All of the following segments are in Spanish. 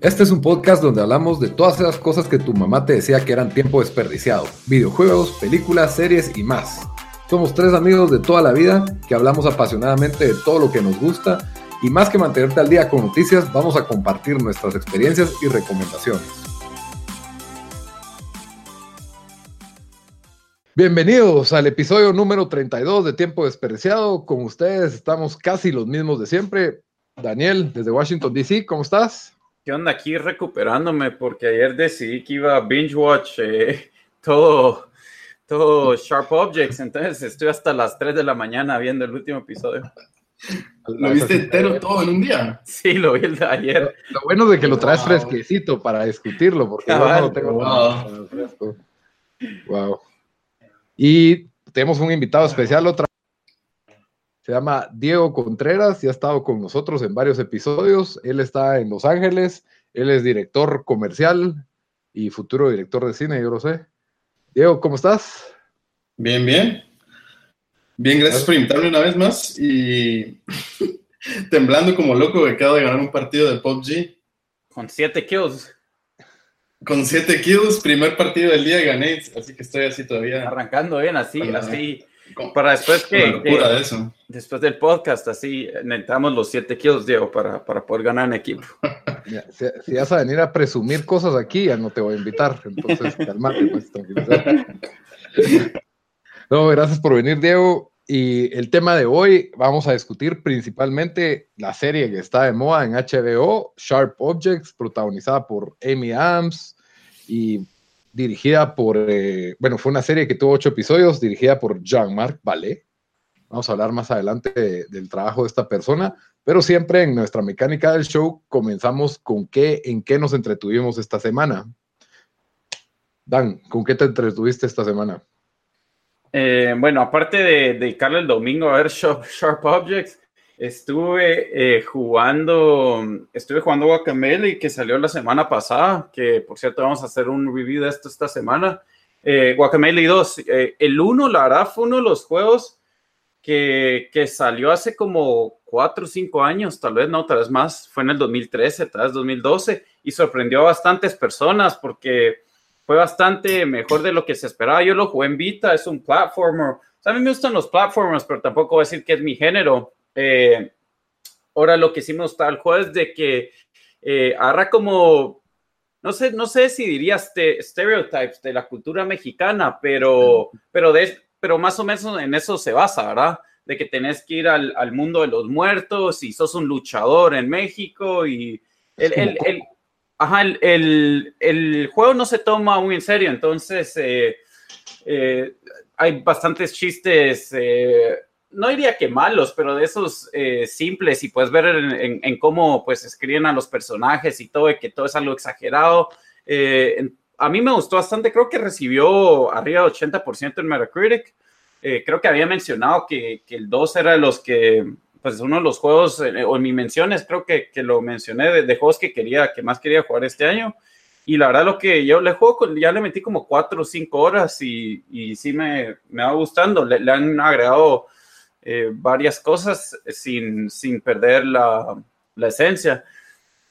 Este es un podcast donde hablamos de todas esas cosas que tu mamá te decía que eran tiempo desperdiciado. Videojuegos, películas, series y más. Somos tres amigos de toda la vida que hablamos apasionadamente de todo lo que nos gusta y más que mantenerte al día con noticias, vamos a compartir nuestras experiencias y recomendaciones. Bienvenidos al episodio número 32 de Tiempo Desperdiciado. Con ustedes estamos casi los mismos de siempre. Daniel, desde Washington, D.C., ¿cómo estás? ¿Qué onda aquí recuperándome? Porque ayer decidí que iba a binge watch eh, todo, todo Sharp Objects, entonces estoy hasta las 3 de la mañana viendo el último episodio. ¿Lo viste entero todo en un día? Sí, lo vi el de ayer. Lo, bueno de que lo traes fresquecito para discutirlo, porque yo no lo tengo wow. fresco. Wow. Y tenemos un invitado especial otra se llama Diego Contreras y ha estado con nosotros en varios episodios. Él está en Los Ángeles, él es director comercial y futuro director de cine, yo lo sé. Diego, ¿cómo estás? Bien, bien. Bien, gracias por invitarme una vez más y temblando como loco que acabo de ganar un partido de PUBG. Con siete kills. Con siete kills, primer partido del día gané, así que estoy así todavía. Arrancando bien, así, así para después que, después del podcast, así necesitamos los 7 kilos, Diego, para, para poder ganar en equipo. si, vas a venir a presumir cosas aquí, ya no te voy a invitar. Entonces, calmate, pues, No, gracias por venir, Diego. Y el tema de hoy, vamos a discutir principalmente la serie que está de moda en HBO, Sharp Objects, protagonizada por Amy Adams y dirigida por, eh, bueno, fue una serie que tuvo ocho episodios, dirigida por Jean-Marc Vallée. Vamos a hablar más adelante del trabajo de esta persona, pero siempre en nuestra mecánica del show comenzamos con qué, en qué nos entretuvimos esta semana. Dan, ¿con qué te entretuviste esta semana? Eh, bueno, aparte de dedicarle el domingo a ver Sharp Objects, Estuve eh, jugando, estuve jugando Guacamele que salió la semana pasada, que por cierto vamos a hacer un review de esto esta semana. Eh, Guacamele 2, eh, el 1, la verdad, fue uno de los juegos que, que, salió hace como 4 o 5 años, tal vez no, tal vez más, fue en el 2013, tal vez 2012, y sorprendió a bastantes personas porque fue bastante mejor de lo que se esperaba. Yo lo jugué en Vita, es un platformer. a mí me gustan los platformers, pero tampoco voy a decir que es mi género eh, ahora lo que hicimos tal juego es de que eh, agarra como, no sé, no sé si dirías este, stereotypes de la cultura mexicana, pero, pero, de, pero más o menos en eso se basa, ¿verdad? De que tenés que ir al, al mundo de los muertos y sos un luchador en México y el, el, el, ajá, el, el, juego no se toma muy en serio, entonces eh, eh hay bastantes chistes eh, no diría que malos, pero de esos eh, simples y puedes ver en, cómo pues escriben a los personajes y todo, y que todo es algo exagerado. Eh, a mí me gustó bastante, creo que recibió arriba del 80% en Metacritic. Eh, creo que había mencionado que, que, el 2 era de los que, pues uno de los juegos, o en mis menciones, creo que, que lo mencioné, de, juegos que quería, que más quería jugar este año. Y la verdad, lo que yo le juego, ya le metí como 4 o 5 horas y, y sí me, me va gustando. le han agregado eh, varias cosas sin, sin perder la, la, esencia.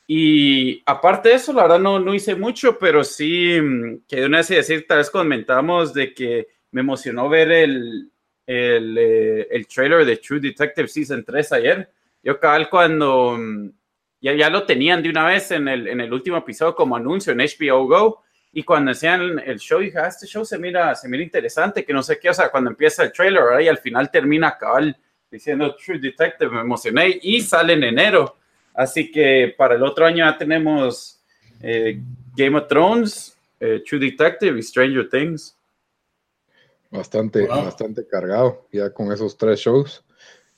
Y aparte de eso, la verdad no, no hice mucho, pero sí mm, que de una vez decir, tal vez comentamos de que me emocionó ver el, el, eh, el trailer de True Detective Season 3 ayer. Yo cabal cuando mm, ya, ya lo tenían de una vez en el, en el último episodio como anuncio en HBO Go, y cuando decían el show, dije, ah, este show se mira, se mira interesante, que no sé qué, o sea, cuando empieza el trailer, ¿verdad? Y al final termina cabal diciendo True Detective, me emocioné y sale en enero. Así que para el otro año ya tenemos eh, Game of Thrones, eh, True Detective y Stranger Things. Bastante, bastante cargado ya con esos tres shows.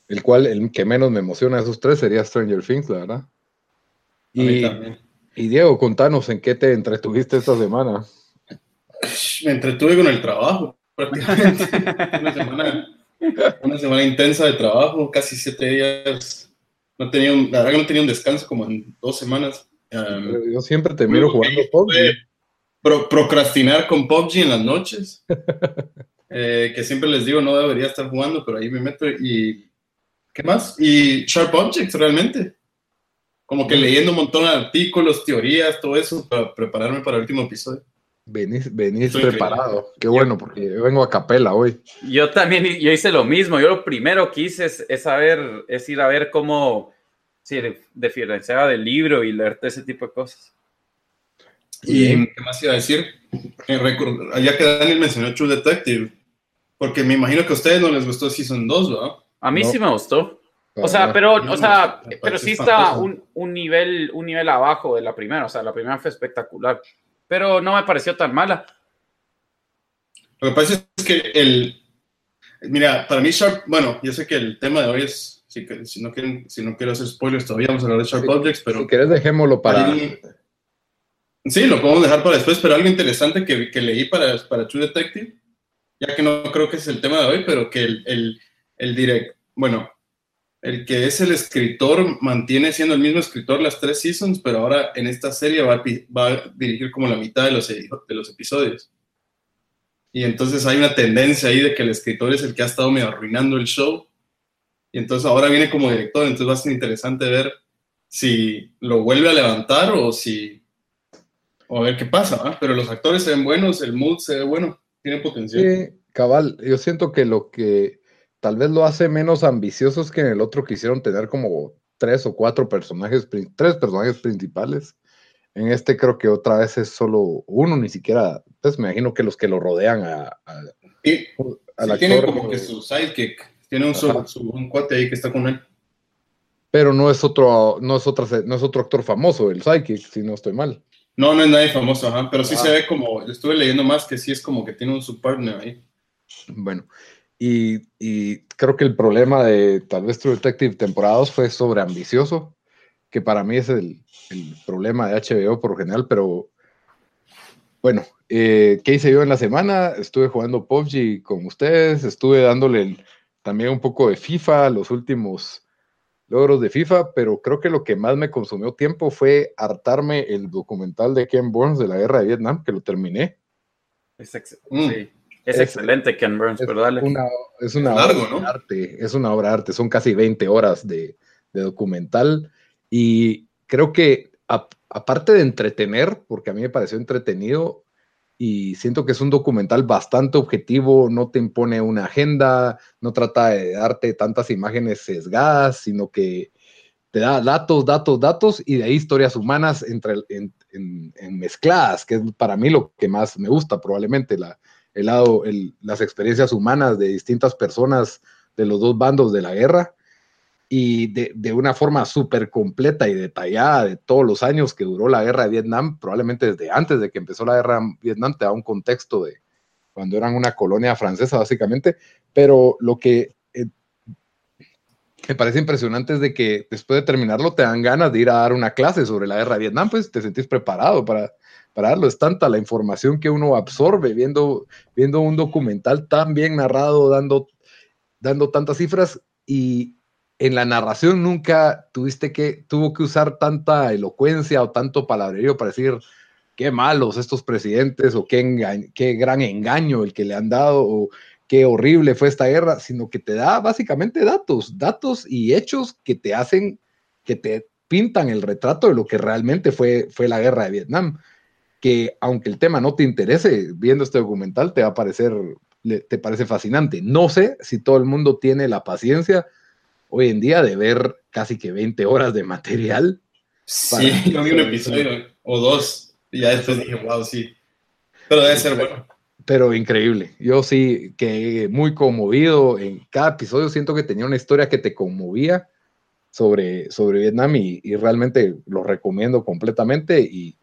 El cual, el que menos me emociona de esos tres sería Stranger Things, la verdad. Y, y Diego, contanos en qué te entretuviste esta semana. Me entretuve con el trabajo, prácticamente. una, semana, intensa de trabajo, casi siete días. No tenía un, la verdad que no tenía un descanso como en dos semanas. yo siempre te miro jugando PUBG. procrastinar con PUBG en las noches. Eh, que siempre les digo, no debería estar jugando, pero ahí me meto y... ¿Qué más? Y Sharp Objects, realmente. Como que leyendo un montón de artículos, teorías, todo eso para prepararme para el último episodio. Venís, venís preparado. Qué bueno, porque yo vengo a capela hoy. Yo también, yo hice lo mismo. Yo lo primero que hice es, saber, es ir a ver cómo sí, diferenciaba del libro y leerte ese tipo de cosas. ¿Y qué más iba a decir? Ya que Daniel mencionó True Detective, porque me imagino que a ustedes no les gustó Season 2, ¿verdad? A mí sí me gustó. O sea, pero, o sea, pero sí está un, un, nivel, un nivel abajo de la primera. O sea, la primera fue espectacular pero no me pareció tan mala. Lo que pasa es que el, mira, para mí Sharp, bueno, yo sé que el tema de hoy es, si, si no, quieren, si no quiero hacer spoilers todavía vamos a hablar de Sharp Objects, pero... Si quieres dejémoslo para... sí, lo podemos dejar para después, pero algo interesante que, que, leí para, para True Detective, ya que no creo que es el tema de hoy, pero que el, el, el direct, bueno, el que es el escritor mantiene siendo el mismo escritor las tres seasons, pero ahora en esta serie va a, dirigir como la mitad de los, episodios. Y entonces hay una tendencia ahí de que el escritor es el que ha estado medio arruinando el show. Y entonces ahora viene como director, entonces va a ser interesante ver si lo vuelve a levantar o si... O a ver qué pasa, pero los actores se ven buenos, el mood se ve bueno, tiene potencial. Sí, cabal, yo siento que lo que tal vez lo hace menos ambiciosos que en el otro quisieron tener como tres o cuatro personajes, tres personajes principales. En este creo que otra vez es solo uno, ni siquiera, pues me imagino que los que lo rodean a, a, sí, tiene como que su sidekick, tiene un, su, un cuate ahí que está con él. Pero no es otro, no es otra, no es otro actor famoso, el sidekick, si no estoy mal. No, no es nadie famoso, ajá, pero sí ah. se ve como, estuve leyendo más que sí es como que tiene un subpartner ahí. Bueno, y, creo que el problema de tal vez True Detective temporadas fue sobre ambicioso, que para mí es el, problema de HBO por general, pero bueno, eh, ¿qué hice yo en la semana? Estuve jugando PUBG con ustedes, estuve dándole también un poco de FIFA, los últimos logros de FIFA, pero creo que lo que más me consumió tiempo fue hartarme el documental de Ken Burns de la guerra de Vietnam, que lo terminé. Es mm. sí. Es, excelente Ken Burns, pero dale. es una obra de arte, es una obra de arte, son casi 20 horas de, documental y creo que aparte de entretener, porque a mí me pareció entretenido y siento que es un documental bastante objetivo, no te impone una agenda, no trata de darte tantas imágenes sesgadas, sino que te da datos, datos, datos y de ahí historias humanas entre, en, mezcladas, que es para mí lo que más me gusta probablemente, la, el lado, las experiencias humanas de distintas personas de los dos bandos de la guerra y de, una forma súper completa y detallada de todos los años que duró la guerra de Vietnam, probablemente desde antes de que empezó la guerra de Vietnam, te da un contexto de cuando eran una colonia francesa básicamente, pero lo que eh, me parece impresionante es de que después de terminarlo te dan ganas de ir a dar una clase sobre la guerra de Vietnam, pues te sentís preparado para, para darlo. Es tanta la información que uno absorbe viendo, viendo un documental tan bien narrado, dando, dando tantas cifras y en la narración nunca tuviste que, tuvo que usar tanta elocuencia o tanto palabrerío para decir qué malos estos presidentes o qué, qué gran engaño el que le han dado o qué horrible fue esta guerra, sino que te da básicamente datos, datos y hechos que te hacen, que te pintan el retrato de lo que realmente fue, fue la guerra de Vietnam que aunque el tema no te interese, viendo este documental te va a parecer, te parece fascinante. No sé si todo el mundo tiene la paciencia hoy en día de ver casi que 20 horas de material. Sí, yo vi un episodio o dos y ya después dije, wow, sí. Pero debe ser bueno. Pero increíble. Yo sí que muy conmovido. En cada episodio siento que tenía una historia que te conmovía sobre, sobre Vietnam y, y realmente lo recomiendo completamente. Y,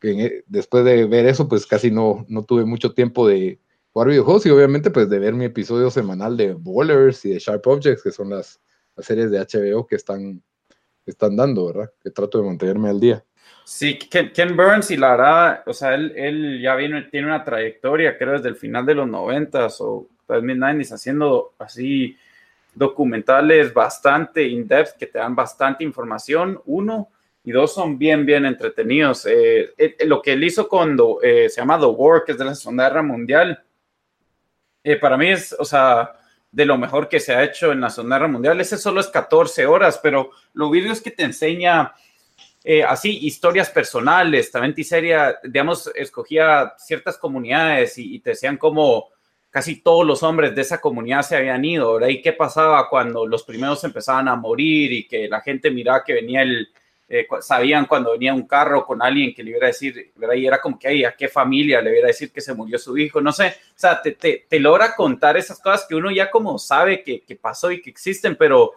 que e, después de ver eso, pues casi no, no tuve mucho tiempo de jugar videojuegos y obviamente pues de ver mi episodio semanal de Bowlers y de Sharp Objects, que son las, series de HBO que están, están dando, ¿verdad? Que trato de mantenerme al día. Sí, Ken, Burns y la verdad, o sea, él, él ya tiene una trayectoria, creo, desde el final de los 90 o 2009 haciendo así documentales bastante in-depth que te dan bastante información. Uno, y dos son bien, bien entretenidos. Eh, eh, lo que él hizo cuando eh, se llama The War, que es de la Segunda Guerra Mundial, para mí es, o sea, de lo mejor que se ha hecho en la Segunda Guerra Mundial. Ese solo es 14 horas, pero lo vídeo es que te enseña eh, así historias personales, también Tiseria, digamos, escogía ciertas comunidades y, te decían como casi todos los hombres de esa comunidad se habían ido, ¿verdad? ¿Y qué pasaba cuando los primeros empezaban a morir y que la gente miraba que venía el, eh, sabían cuando venía un carro con alguien que le iba a decir, ¿verdad? Y era como que, ay, ¿a qué familia le iba a decir que se murió su hijo? No sé, o sea, te, te, te logra contar esas cosas que uno ya como sabe que, que pasó y que existen, pero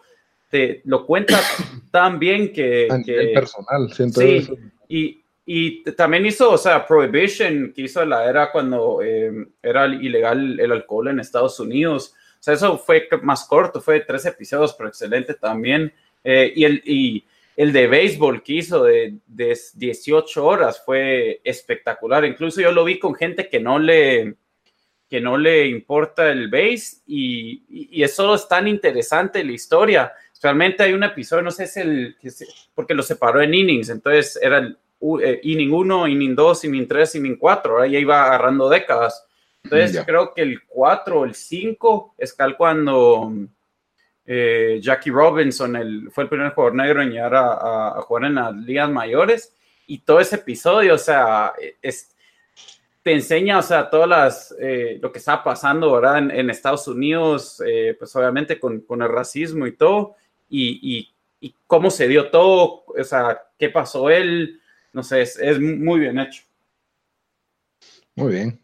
te lo cuenta tan bien que... que personal, siento sí, Y, y también hizo, o sea, Prohibition, que hizo la era cuando eh, era ilegal el alcohol en Estados Unidos. O sea, eso fue más corto, fue tres episodios, pero excelente también. Eh, y, el, y el de béisbol que hizo de, de 18 horas fue espectacular. Incluso yo lo vi con gente que no le, que no le importa el base y, y, eso es tan interesante la historia. Realmente hay un episodio, no sé, es el, porque lo separó en innings, entonces era el eh, inning 1, inning 2, inning 3, inning 4, ahí iba agarrando décadas. Entonces creo que el 4 o el 5 es tal cuando eh, Jackie Robinson el, fue el primer jugador negro en llegar a, jugar en las ligas mayores y todo ese episodio, o sea, te enseña, o sea, todas las, eh, lo que está pasando, ¿verdad? En, Estados Unidos, eh, pues obviamente con, el racismo y todo, y, y, y, cómo se dio todo, o sea, qué pasó él, no sé, es, es muy bien hecho. Muy bien.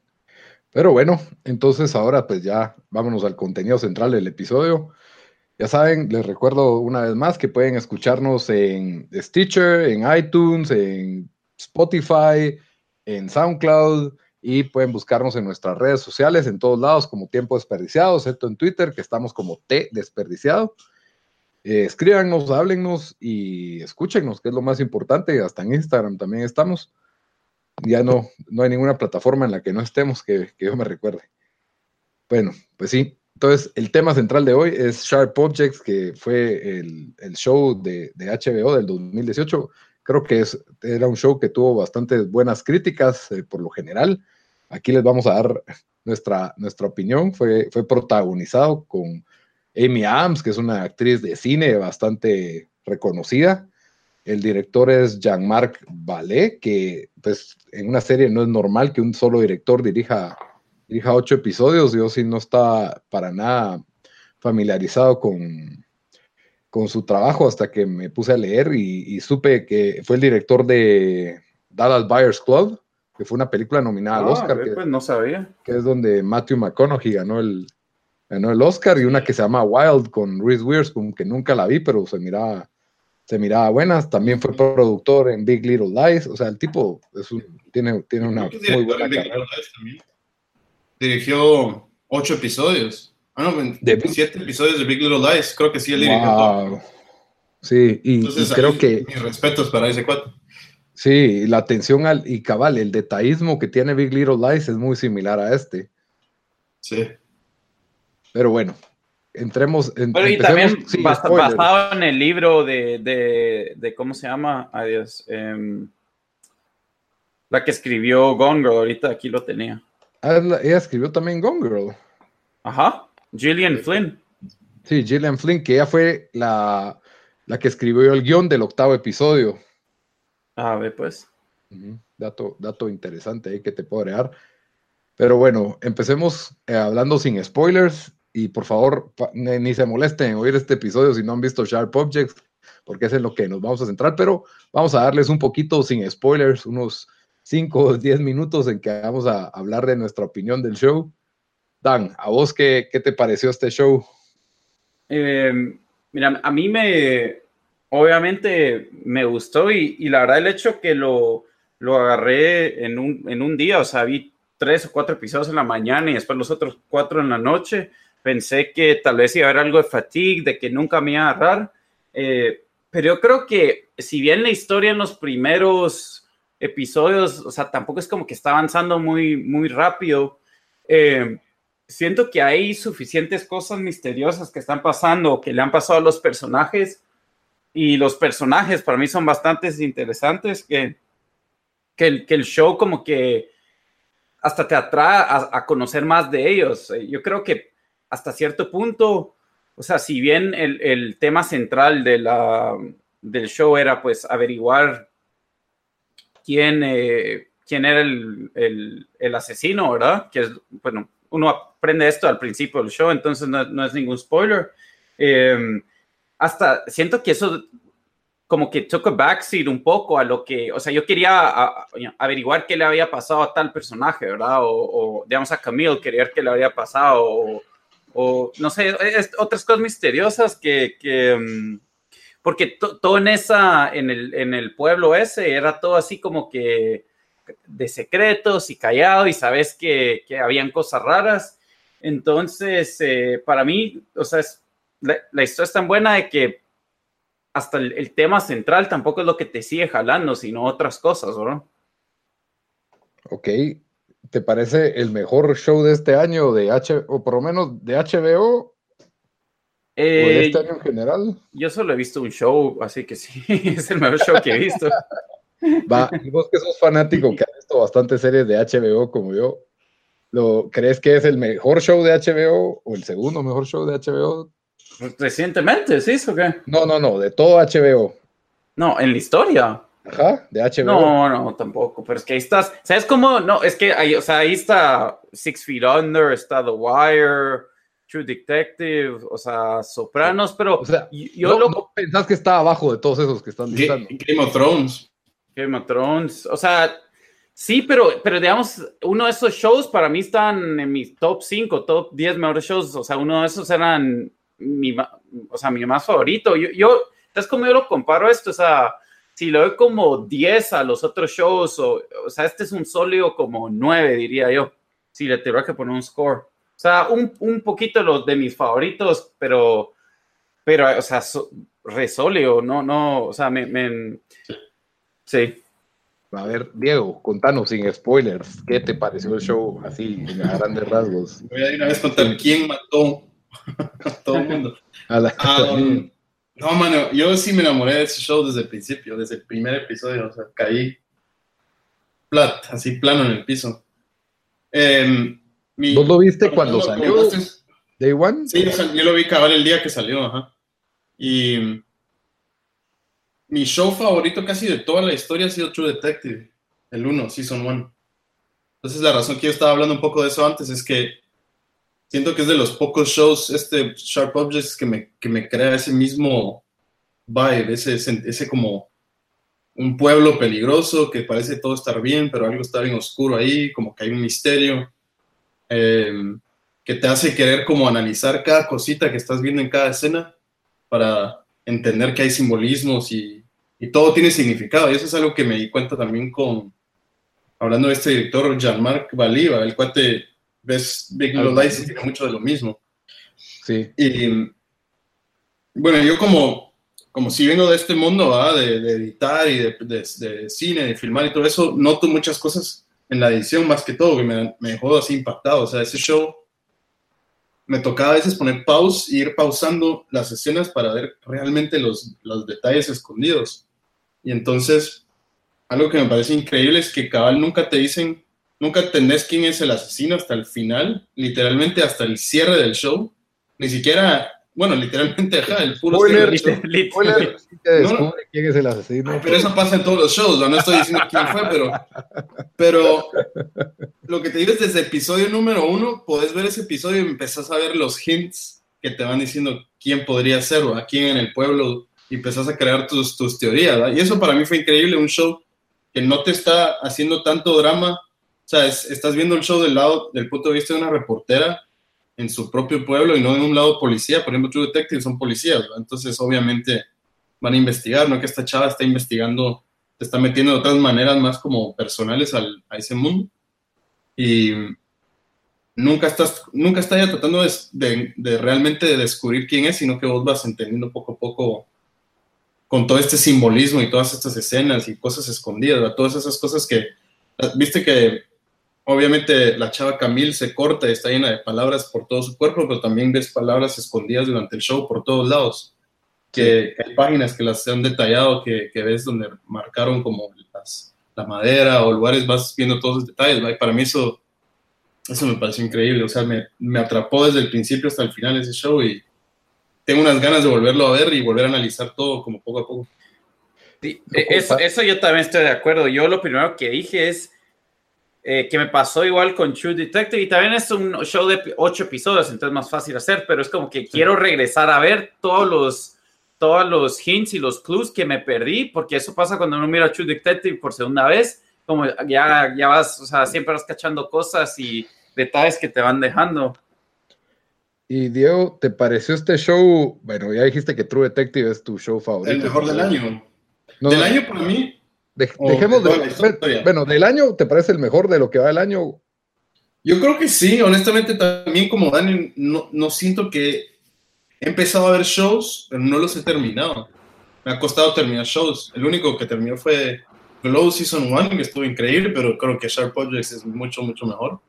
Pero bueno, entonces ahora pues ya vámonos al contenido central del episodio. Ya saben, les recuerdo una vez más que pueden escucharnos en Stitcher, en iTunes, en Spotify, en SoundCloud y pueden buscarnos en nuestras redes sociales en todos lados como Tiempo Desperdiciado, excepto en Twitter que estamos como T Desperdiciado. Eh, escríbanos, háblennos y escúchenos, que es lo más importante. Hasta en Instagram también estamos. Ya no, no hay ninguna plataforma en la que no estemos que, que yo me recuerde. Bueno, pues sí, entonces, el tema central de hoy es Sharp Objects, que fue el, show de, HBO del 2018. Creo que es, era un show que tuvo bastantes buenas críticas eh, por lo general. Aquí les vamos a dar nuestra, nuestra opinión. Fue, fue protagonizado con Amy Adams, que es una actriz de cine bastante reconocida. El director es Jean-Marc Vallée, que pues en una serie no es normal que un solo director dirija dirija ocho episodios. Yo sí no estaba para nada familiarizado con, con su trabajo hasta que me puse a leer y, supe que fue el director de Dallas Buyers Club, que fue una película nominada al ah, Oscar. que, pues no sabía. Que es donde Matthew McConaughey ganó el, ganó el Oscar y una que se llama Wild con Reese Witherspoon, que nunca la vi, pero se miraba, se miraba buenas. También fue productor en Big Little Lies. O sea, el tipo es un, tiene, tiene una muy buena carrera dirigió ocho episodios. Ah, no, siete episodios de Big Little Lies. Creo que sí él dirigió todo. Sí, y, creo que. Mis respetos para ese cuate. Sí, la atención al, y cabal, el detallismo que tiene Big Little Lies es muy similar a este. Sí. Pero bueno, entremos. En, Pero y también basado en el libro de, de, de, ¿cómo se llama? Adiós. Em, la que escribió Gone Girl, ahorita aquí lo tenía. Ah, ella escribió también Gone Girl. Ajá, Gillian Flynn. Sí, Gillian Flynn, que ella fue la, que escribió el guion del octavo episodio. A ver, pues. dato, dato interesante ahí que te puedo agregar. Pero bueno, empecemos eh, hablando sin spoilers. Y por favor, ni, se molesten en oír este episodio si no han visto Sharp Objects, porque es en lo que nos vamos a centrar. Pero vamos a darles un poquito sin spoilers, unos 5 o 10 minutos en que vamos a hablar de nuestra opinión del show. Dan, ¿a vos qué, qué te pareció este show? Eh, mira, a mí me, obviamente me gustó y, la verdad el hecho que lo, lo agarré en un, en un día, o sea, vi tres o cuatro episodios en la mañana y después los otros cuatro en la noche, pensé que tal vez iba a haber algo de fatigue, de que nunca me iba a agarrar, eh, pero yo creo que si bien la historia en los primeros episodios, o sea, tampoco es como que está avanzando muy, muy rápido. Eh, siento que hay suficientes cosas misteriosas que están pasando, que le han pasado a los personajes, y los personajes para mí son bastante interesantes, que, que, el, que el show como que hasta te atrae a, conocer más de ellos. Eh, yo creo que hasta cierto punto, o sea, si bien el, tema central del show era pues averiguar quién, eh, quién era el, el, el, asesino, ¿verdad? Que es, bueno, uno aprende esto al principio del show, entonces no, no es ningún spoiler. Eh, hasta siento que eso como que took a backseat un poco a lo que, o sea, yo quería averiguar qué le había pasado a tal personaje, ¿verdad? O, o digamos a Camille, quería qué le había pasado, o, o no sé, otras cosas misteriosas que, que porque todo en esa, en el, en el pueblo ese, era todo así como que de secretos y callado y sabes que, que habían cosas raras. Entonces, eh, para mí, o sea, es, la, la historia es tan buena de que hasta el, el, tema central tampoco es lo que te sigue jalando, sino otras cosas, ¿verdad? Ok. ¿Te parece el mejor show de este año de H, o por lo menos de HBO? Eh, ¿O de este año en general? Yo solo he visto un show, así que sí, es el mejor show que he visto. Va, vos que sos fanático, que has visto bastantes series de HBO como yo, ¿lo, ¿crees que es el mejor show de HBO o el segundo mejor show de HBO? Recientemente, ¿sí? ¿O qué? No, no, no, de todo HBO. No, en la historia. Ajá, de HBO. No, no, tampoco, pero es que ahí estás, ¿sabes cómo? No, es que ahí, o sea, ahí está Six Feet Under, está The Wire, True Detective, o sea, Sopranos, pero o sea, yo no, lo... no pensás que está abajo de todos esos que están listando. Game of Thrones. Game of Thrones, o sea, sí, pero, pero digamos, uno de esos shows para mí están en mis top 5, top 10 mejores shows, o sea, uno de esos eran mi, o sea, mi más favorito. Yo, yo, ¿sabes cómo yo lo comparo esto? O sea, si lo doy como 10 a los otros shows, o, o sea, este es un sólido como 9, diría yo, si le tuviera que poner un score. O sea, un, un poquito los de mis favoritos, pero, pero, o sea, so, re sólido, no, no, o sea, me, me sí. A ver, Diego, contanos sin spoilers, ¿qué te pareció el show así, a grandes rasgos? Voy a ir una vez contar quién mató a todo el mundo. A la- Um, no, mano, yo sí me enamoré de ese show desde el principio, desde el primer episodio, o sea, caí flat, así plano en el piso. Em, mi- ¿Vos lo viste cuando salió? ¿Day One? Sí, yo lo vi cabal el día que salió, ajá. Y mi show favorito casi de toda la historia ha sido True Detective, el 1, Season 1. Entonces la razón que yo estaba hablando un poco de eso antes es que siento que es de los pocos shows, este Sharp Objects, que me, que me crea ese mismo vibe, ese, ese, ese como un pueblo peligroso que parece todo estar bien, pero algo está bien oscuro ahí, como que hay un misterio. Eh, que te hace querer como analizar cada cosita que estás viendo en cada escena para entender que hay simbolismos y, y todo tiene significado. Y eso es algo que me di cuenta también con, hablando de este director, Jean-Marc Valiva, el cuate, ves Big Little Lies y tiene mucho de lo mismo. Sí. Y bueno, yo como, como si vengo de este mundo. De, de editar y de, de, de cine, de filmar y todo eso, noto muchas cosas en la edición más que todo, que me, me dejó así impactado. O sea, ese show me tocaba a veces poner pause e ir pausando las escenas para ver realmente los, los detalles escondidos. Y entonces, algo que me parece increíble es que cabal nunca te dicen, nunca entendés quién es el asesino hasta el final, literalmente hasta el cierre del show. Ni siquiera, bueno, literalmente, ajá, el puro Spoiler, No. quién es el asesino. Pero eso pasa en todos los shows, ¿no? No estoy diciendo quién fue, pero, pero lo que te digo es desde episodio número uno, podés ver ese episodio y empezás a ver los hints que te van diciendo quién podría ser o a quién en el pueblo y empezás a crear tus, tus teorías, ¿verdad? Y eso para mí fue increíble, un show que no te está haciendo tanto drama, o sea, es- estás viendo el show del lado, del punto de vista de una reportera en su propio pueblo y no en un lado policía, por ejemplo, True Detective son policías. Entonces obviamente van a investigar, no que esta chava está investigando, te está metiendo de otras maneras más como personales al, a ese mundo. Y nunca estás, nunca está ya tratando de, de, de realmente de descubrir quién es, sino que vos vas entendiendo poco a poco con todo este simbolismo y todas estas escenas y cosas escondidas, ¿verdad? todas esas cosas que, viste que obviamente la chava Camille se corta y está llena de palabras por todo su cuerpo, pero también ves palabras escondidas durante el show por todos lados que hay páginas que las han detallado, que, que ves donde marcaron como las, la madera o lugares, vas viendo todos esos detalles, ¿va? Y para mí eso, eso me pareció increíble, o sea, me, me atrapó desde el principio hasta el final ese show y tengo unas ganas de volverlo a ver y volver a analizar todo como poco a poco. Sí, eso, eso yo también estoy de acuerdo. Yo lo primero que dije es eh, que me pasó igual con True Detective y también es un show de ocho episodios, entonces es más fácil hacer, pero es como que quiero regresar a ver todos los, todos los hints y los clues que me perdí, porque eso pasa cuando uno mira True Detective por segunda vez, como ya, ya vas, o sea, siempre vas cachando cosas y detalles que te van dejando. Y Diego, ¿te pareció este show? Bueno, ya dijiste que True Detective es tu show favorito. El mejor del año. del año para mí, dejemos de, bueno, del año, ¿te parece el mejor de lo que va el año? Yo creo que sí, honestamente también como Dani, no, no siento que he empezado a ver shows, pero no los he terminado. Me ha costado terminar shows. El único que terminó fue Glow Season 1, que estuvo increíble, pero creo que Sharp Projects es mucho, mucho mejor.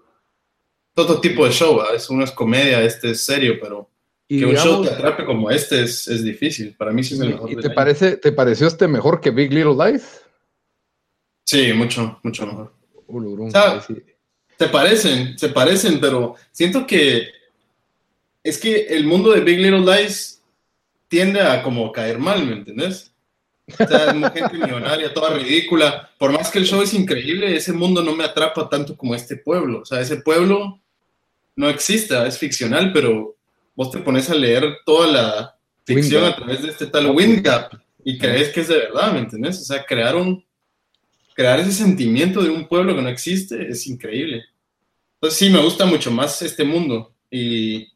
Todo tipo de show, es uno es comedia, este es serio, pero que un show te atrape como este es, es, difícil. Para mí sí es el mejor. ¿Y te, parece, te pareció este mejor que Big Little Lies? Sí, mucho, mucho mejor. Se parecen, se parecen, pero siento que es que el mundo de Big Little Lies tiende a como caer mal, ¿me entendés? O sea, gente millonaria, toda ridícula. Por más que el show es increíble, ese mundo no me atrapa tanto como este pueblo. O sea, ese pueblo no existe, es ficcional, pero vos te pones a leer toda la ficción a través de este tal Windgap y crees que es de verdad, ¿me entendés? O sea, crearon crear ese sentimiento de un pueblo que no existe es increíble. Entonces sí, me gusta mucho más este mundo y,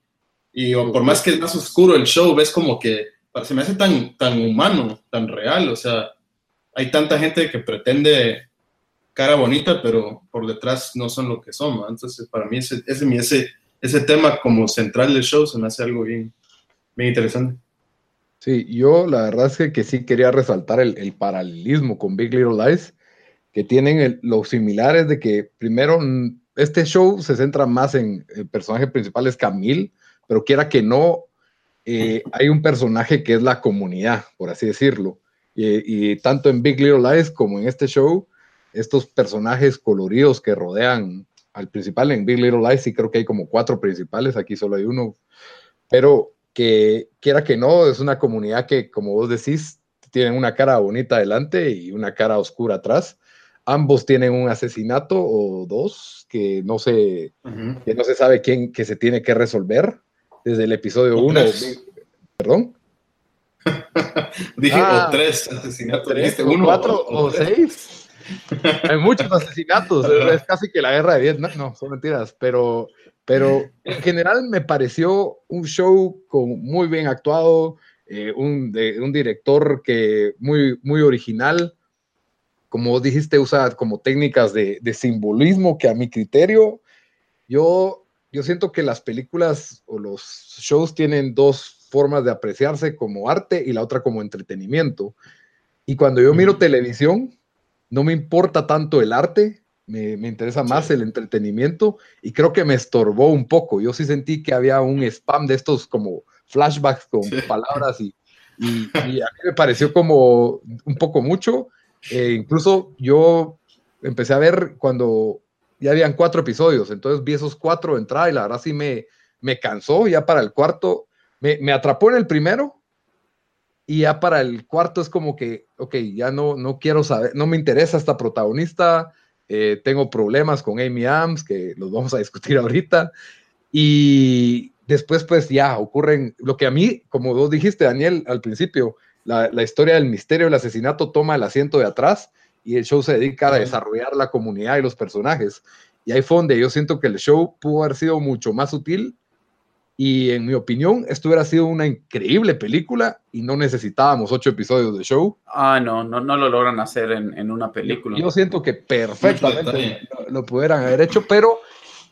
y por más que es más oscuro el show, ves como que se me hace tan, tan humano, tan real, o sea, hay tanta gente que pretende cara bonita, pero por detrás no son lo que son, entonces para mí ese, ese, ese, ese tema como central del show se me hace algo bien, bien interesante. Sí, yo la verdad es que, que sí quería resaltar el, el, paralelismo con Big Little Lies, que tienen los similares de que primero este show se centra más en el personaje principal es Camille, pero quiera que no, eh, hay un personaje que es la comunidad, por así decirlo. Y, tanto en Big Little Lies como en este show, estos personajes coloridos que rodean al principal en Big Little Lies, y creo que hay como cuatro principales, aquí solo hay uno, pero que quiera que no, es una comunidad que, como vos decís, tienen una cara bonita adelante y una cara oscura atrás ambos tienen un asesinato o dos que no se, que no se sabe quién que se tiene que resolver desde el episodio 1. ¿Perdón? Dije, o ah, tres asesinatos. uno, cuatro o, seis. Hay muchos asesinatos. es casi que la guerra de Vietnam. No, son mentiras. Pero, pero en general me pareció un show con muy bien actuado, eh, un, de, un director que muy, muy original como dijiste, usa como técnicas de, simbolismo que a mi criterio, yo, yo siento que las películas o los shows tienen dos formas de apreciarse como arte y la otra como entretenimiento. Y cuando yo miro televisión, no me importa tanto el arte, me, interesa más el entretenimiento y creo que me estorbó un poco. Yo sí sentí que había un spam de estos como flashbacks con palabras y, y, y, a mí me pareció como un poco mucho eh, incluso yo empecé a ver cuando ya habían cuatro episodios, entonces vi esos cuatro de entrada y la verdad sí me, me cansó, ya para el cuarto, me, me, atrapó en el primero y ya para el cuarto es como que, ok, ya no, no quiero saber, no me interesa esta protagonista, eh, tengo problemas con Amy Adams, que los vamos a discutir ahorita, y después pues ya ocurren, lo que a mí, como vos dijiste, Daniel, al principio, la, historia del misterio del asesinato toma el asiento de atrás y el show se dedica a desarrollar la comunidad y los personajes. Y ahí fue donde yo siento que el show pudo haber sido mucho más sutil y en mi opinión esto hubiera sido una increíble película y no necesitábamos ocho episodios de show. Ah, no, no, no lo logran hacer en, una película. Yo, siento que perfectamente lo, pudieran haber hecho, pero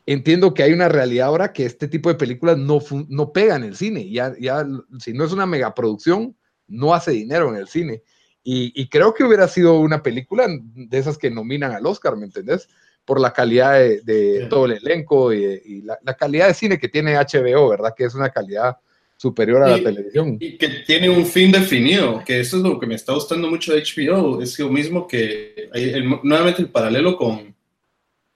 entiendo que hay una realidad ahora que este tipo de películas no, no pegan en el cine. Ya, ya, si no es una megaproducción, no hace dinero en el cine. Y, creo que hubiera sido una película de esas que nominan al Oscar, ¿me entendés? Por la calidad de, todo el elenco y, la, calidad de cine que tiene HBO, ¿verdad? Que es una calidad superior a la televisión. Y que tiene un fin definido, que eso es lo que me está gustando mucho de HBO, es lo mismo que, nuevamente el paralelo con,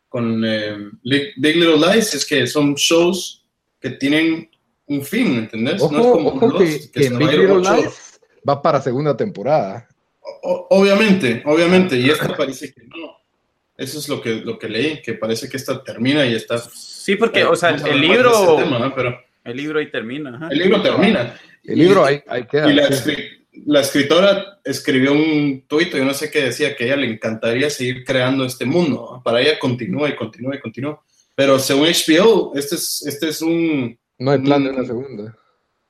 con eh, Big Little Lies, es que son shows que tienen un fin, ¿entendés? no es como que, que Big Little Lies va para segunda temporada. obviamente, obviamente, y esta parece que no. Eso es lo que, lo que leí, que parece que esta termina y está. Sí, porque, o sea, el libro. Pero, el libro ahí termina. El libro termina. El libro ahí, ahí queda. Y la, escritora escribió un tuit, yo no sé qué decía, que a ella le encantaría seguir creando este mundo. Para ella continúa y continúa y continúa. Pero según HBO, este es, este es un. No hay plan de una segunda.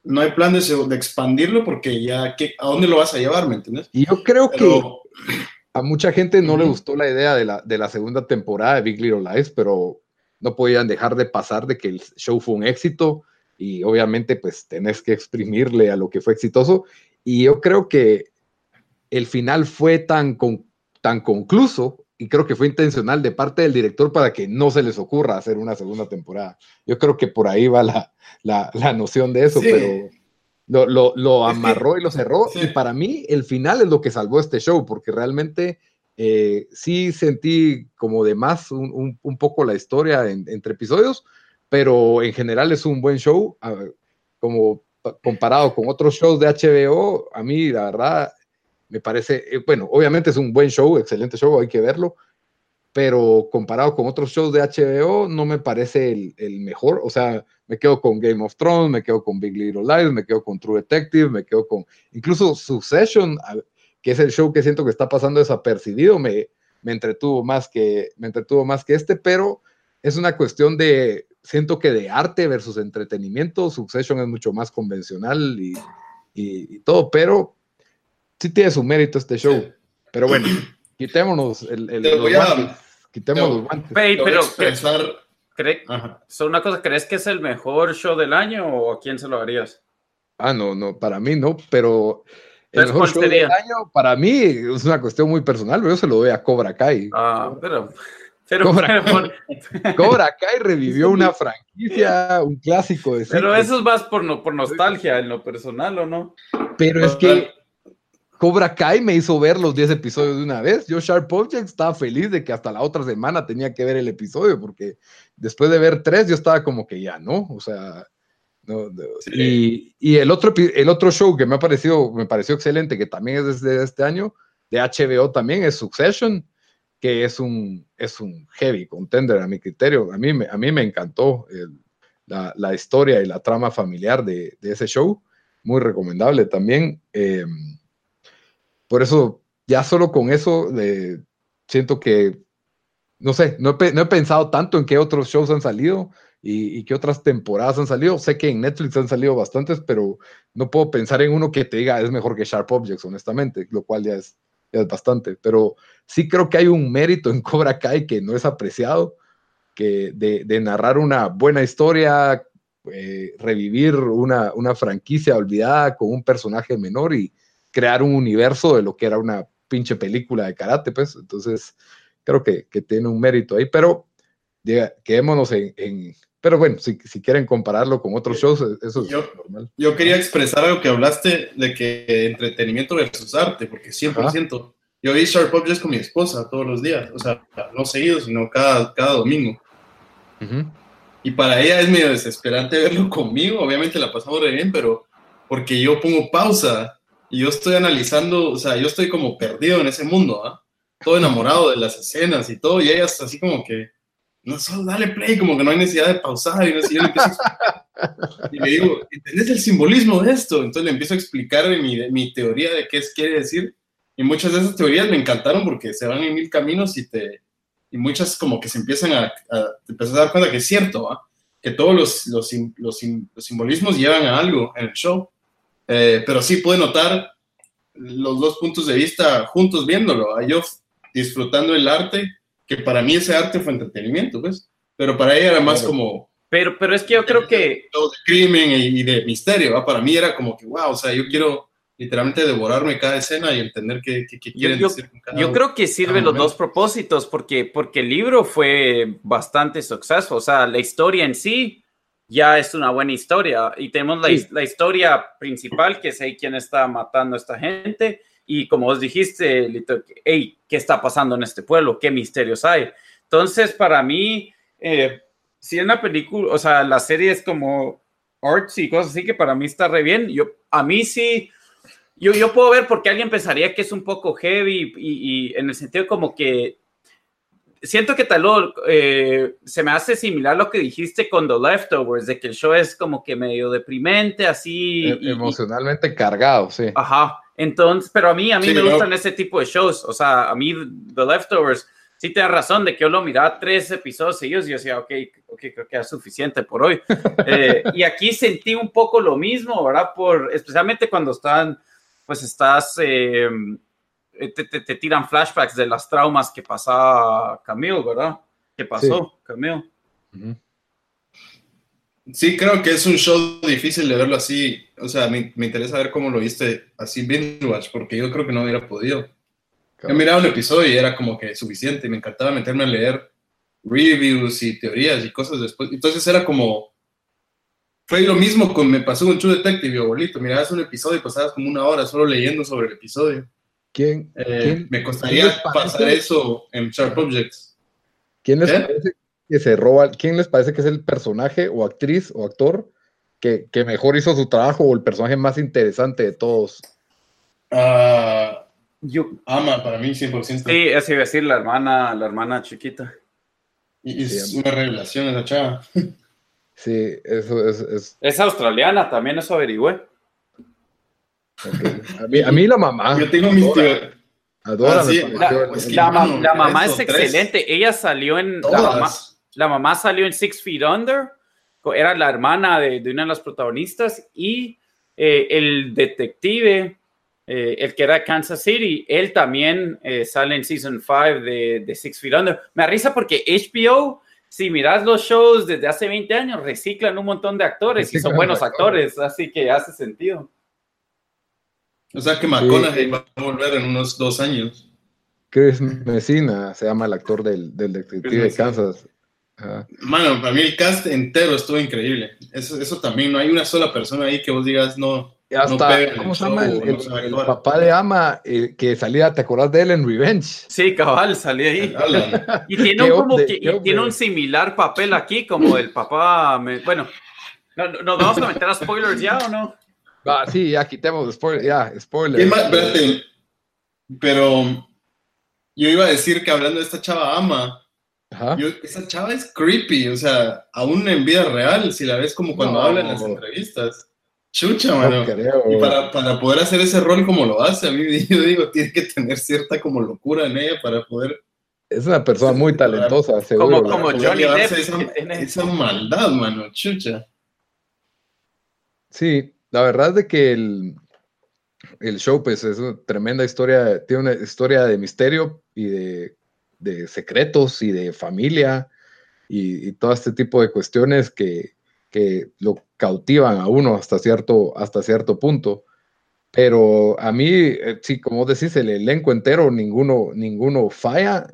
No hay plan de, de expandirlo porque ya, ¿a dónde lo vas a llevar? ¿Me entiendes? Y yo creo que a mucha gente no le gustó la idea de la, de la segunda temporada de Big Little Lies, pero no podían dejar de pasar de que el show fue un éxito y obviamente pues tenés que exprimirle a lo que fue exitoso. Y yo creo que el final fue tan, tan concluso y creo que fue intencional de parte del director para que no se les ocurra hacer una segunda temporada. Yo creo que por ahí va la, la, la noción de eso, pero lo, lo, lo amarró y lo cerró. Y para mí el final es lo que salvó este show, porque realmente eh, sí sentí como de más un, un, poco la historia entre episodios, pero en general es un buen show. como comparado con otros shows de HBO, a mí la verdad me parece, eh, bueno, obviamente es un buen show, excelente show, hay que verlo, pero comparado con otros shows de HBO, no me parece el, el, mejor. O sea, me quedo con Game of Thrones, me quedo con Big Little Lies, me quedo con True Detective, me quedo con incluso Succession, que es el show que siento que está pasando desapercibido, me, me entretuvo más que me entretuvo más que este, pero es una cuestión de siento que de arte versus entretenimiento, Succession es mucho más convencional y, y, y todo, pero sí tiene su mérito este show. Pero bueno, quitémonos el, el los guantes. Quitémonos los guantes. pero, una cosa, ¿crees que es el mejor show del año o a quién se lo harías? Ah, no, no, para mí no, pero el mejor show del año para mí es una cuestión muy personal, yo se lo doy a Cobra Kai. Ah, pero... Cobra, Cobra, Kai revivió una franquicia, un clásico de Pero eso es más por, no, por nostalgia en lo personal, ¿o no? Pero es que Cobra Kai me hizo ver los 10 episodios de una vez. Yo, Sharp Object, estaba feliz de que hasta la otra semana tenía que ver el episodio, porque después de ver tres, yo estaba como que ya, ¿no? O sea, no, y, y, el, otro, el otro show que me ha parecido, me pareció excelente, que también es desde este año, de HBO también, es Succession, que es un, es un heavy contender a mi criterio. A mí, a mí me encantó la, la, historia y la trama familiar de, de, ese show. Muy recomendable también. Eh, por eso, ya solo con eso, eh, siento que, no sé, no he, pensado tanto en qué otros shows han salido y, qué otras temporadas han salido. Sé que en Netflix han salido bastantes, pero no puedo pensar en uno que te diga es mejor que Sharp Objects, honestamente, lo cual ya es, bastante. Pero sí creo que hay un mérito en Cobra Kai que no es apreciado, que de, narrar una buena historia, eh, revivir una franquicia olvidada con un personaje menor y crear un universo de lo que era una pinche película de karate, pues. Entonces, creo que, que tiene un mérito ahí, pero quedémonos en, en pero bueno, si, si, quieren compararlo con otros shows, eso es yo, normal. Yo quería expresar algo que hablaste de que entretenimiento versus arte, porque 100%. Yo vi Sharp Objects con mi esposa todos los días, o sea, no seguido, sino cada, cada domingo. Y para ella es medio desesperante verlo conmigo, obviamente la pasamos re bien, pero porque yo pongo pausa y yo estoy analizando, o sea, yo estoy como perdido en ese mundo, ¿ah? Todo enamorado de las escenas y todo, y ella está así como que, no, solo dale play, como que no hay necesidad de pausar, y, no, y, y le digo, ¿entendés el simbolismo de esto? Entonces le empiezo a explicar mi, mi teoría de qué es, quiere decir, y muchas de esas teorías me encantaron porque se van en mil caminos y te, y muchas como que se empiezan a, te empiezas a dar cuenta que es cierto, ¿ah? que todos los, los, los, los simbolismos llevan a algo en el show. Eh, pero sí pude notar los dos puntos de vista juntos viéndolo. A yo disfrutando el arte, que para mí ese arte fue entretenimiento, pues, pero para ella era más como... Pero, pero es que yo creo que... Todo de crimen y de misterio, para mí era como que, wow, o sea, yo quiero literalmente devorarme cada escena y entender qué, qué, quieren yo, decir Yo creo que sirve los dos propósitos, porque, porque el libro fue bastante suceso, o sea, la historia en sí ya es una buena historia. Y tenemos la, la historia principal, que es ahí quién está matando a esta gente. Y como vos dijiste, Lito, hey, ¿qué está pasando en este pueblo? ¿Qué misterios hay? Entonces, para mí, eh, si en la película, o sea, la serie es como arts y cosas así, que para mí está re bien. Yo, a mí sí, yo, yo puedo ver por qué alguien pensaría que es un poco heavy y, y en el sentido como que siento que tal eh, se me hace similar lo que dijiste con The Leftovers, de que el show es como que medio deprimente, así. E- emocionalmente cargado, sí. Ajá. Entonces, pero a mí, a mí me gustan ese tipo de shows. O sea, a mí The Leftovers, sí te da razón de que yo lo miraba tres episodios seguidos y yo decía, ok, ok, creo que es suficiente por hoy. Eh, y aquí sentí un poco lo mismo, ¿verdad? Por, especialmente cuando están, pues estás... Eh, eh, te, tiran flashbacks de las traumas que pasaba Camille, ¿verdad? ¿Qué pasó, Camille? Sí, creo que es un show difícil de verlo así. O sea, me, interesa ver cómo lo viste así binge watch, porque yo creo que no hubiera podido. He mirado un episodio y era como que suficiente. Me encantaba meterme a leer reviews y teorías y cosas después. Entonces era como. Fue lo mismo con me pasó con True Detective, abuelito. Mirabas un episodio y pasabas como una hora solo leyendo sobre el episodio. ¿Quién, eh, me costaría pasar eso en Sharp Objects. ¿Quién les parece que se roba? ¿Quién les parece que es el personaje o actriz o actor que, que mejor hizo su trabajo o el personaje más interesante de todos? Uh, yo, Ama, para mí, 100%. Sí, así iba a decir la hermana, la hermana chiquita. Y, es una revelación esa chava. Sí, eso es, es. Es australiana, también eso averigüé. A, mí, a, mí, la mamá. Yo tengo mis Adora, ah, la, la, mamá es excelente. Ella salió en. La mamá, la mamá, salió en Six Feet Under. Era la hermana de, de una de las protagonistas. Y eh, el detective, eh, el que era Kansas City, él también eh, sale en Season 5 de, de, Six Feet Under. Me arriesga porque HBO, si miras los shows desde hace 20 años, reciclan un montón de actores y son buenos actores. Así que hace sentido. O sea que McConaughey va a volver en unos dos años. Chris Messina se llama el actor del, del detective de Kansas. Mano, para mí el cast entero estuvo increíble. Eso, eso también, no hay una sola persona ahí que vos digas no. Hasta, ¿Cómo se llama? El, papá de Ama, eh, que salía, ¿te acordás de él en Revenge? Sí, cabal, salía ahí. y tiene un, como que, tiene un similar papel aquí, como el papá. bueno, ¿nos vamos a meter a spoilers ya o no? Ah, sí, ya quitemos spoiler, ya, spoiler. pero yo iba a decir que hablando de esta chava ama, esa chava es creepy, o sea, aún en vida real, si la ves como cuando habla en las entrevistas. Chucha, mano. y para, para, poder hacer ese rol como lo hace, a mí yo digo, tiene que tener cierta como locura en ella para poder... Es una persona muy talentosa, seguro. Como, como Johnny Depp. Esa, esa maldad, mano, chucha. Sí, la verdad es de que el, el show, pues, es una tremenda historia, tiene una historia de misterio y de, de secretos y de familia y, todo este tipo de cuestiones que, que, lo cautivan a uno hasta cierto, hasta cierto punto. Pero a mí, eh, sí, como decís, el elenco entero, ninguno, ninguno falla.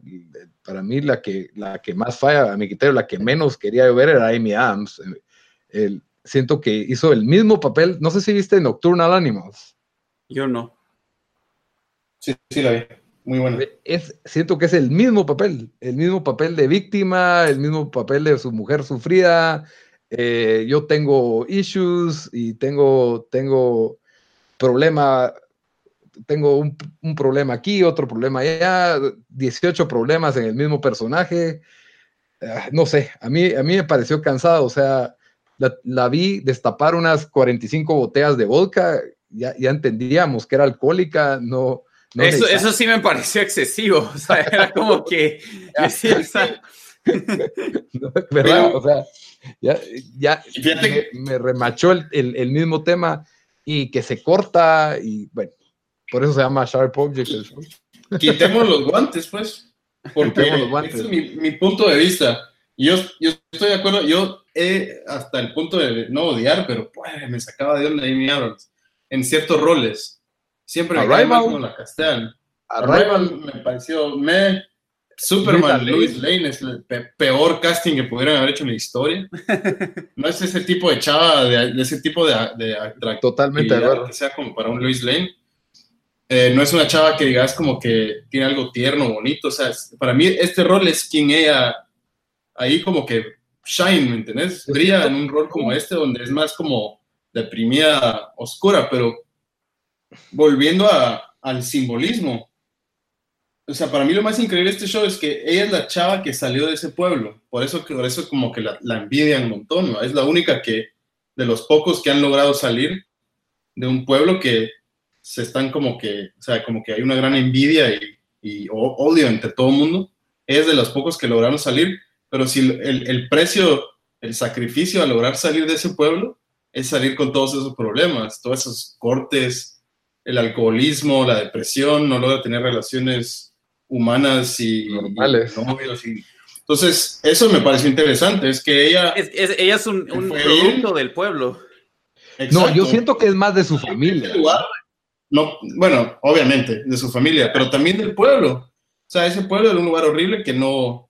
Para mí, la que, la que más falla, a mi criterio, la que menos quería ver era Amy Adams. El, siento que hizo el mismo papel. No sé si viste Nocturnal Animals. Yo no. Sí, sí la vi. Muy bueno. Es, siento que es el mismo papel, el mismo papel de víctima, el mismo papel de su mujer sufrida. Eh, yo tengo issues y tengo, tengo problema, tengo un, un, problema aquí, otro problema allá, 18 problemas en el mismo personaje. Ah, no sé, a mí, a mí me pareció cansado, o sea, la, vi destapar unas 45 botellas de vodka, ya, ya entendíamos que era alcohólica, no... eso, eso, sí me pareció excesivo, o sea, era como que... ¿Verdad? O sea, ya, ya me, remachó el, el, mismo tema y que se corta y bueno, por eso se llama Sharp Object. Quitemos los guantes, pues. Porque los guantes. es mi, mi, punto de vista. Yo, yo estoy de acuerdo, yo hasta el punto de no odiar, pero pues, me sacaba de donde Amy Adams en ciertos roles. Siempre me cae mal como la castellan. Arrival me pareció, me, Superman, Louis Lane es el peor casting que pudieran haber hecho en la historia. No es ese tipo de chava, de, ese tipo de, de Totalmente de Que sea como para un Louis Lane. Eh, no es una chava que digas como que tiene algo tierno, bonito. O sea, para mí este rol es quien ella ahí como que shine, ¿me entiendes? Brilla en un rol como este, donde es más como deprimida, oscura, pero volviendo a, al simbolismo, o sea, para mí lo más increíble de este show es que ella es la chava que salió de ese pueblo, por eso, por eso como que la, la envidian un montón, ¿no? Es la única que, de los pocos que han logrado salir de un pueblo que se están como que, o sea, como que hay una gran envidia y, y odio entre todo el mundo. Es de los pocos que lograron salir, pero si el, el, precio, el sacrificio a lograr salir de ese pueblo es salir con todos esos problemas, todos esos cortes, el alcoholismo, la depresión, no logra tener relaciones humanas y normales. Y, entonces, eso me pareció interesante, es que ella... Es, ella es un, un producto del pueblo. No, yo siento que es más de su familia. no, bueno, obviamente, de su familia, pero también del pueblo. O sea, ese pueblo era un lugar horrible que no,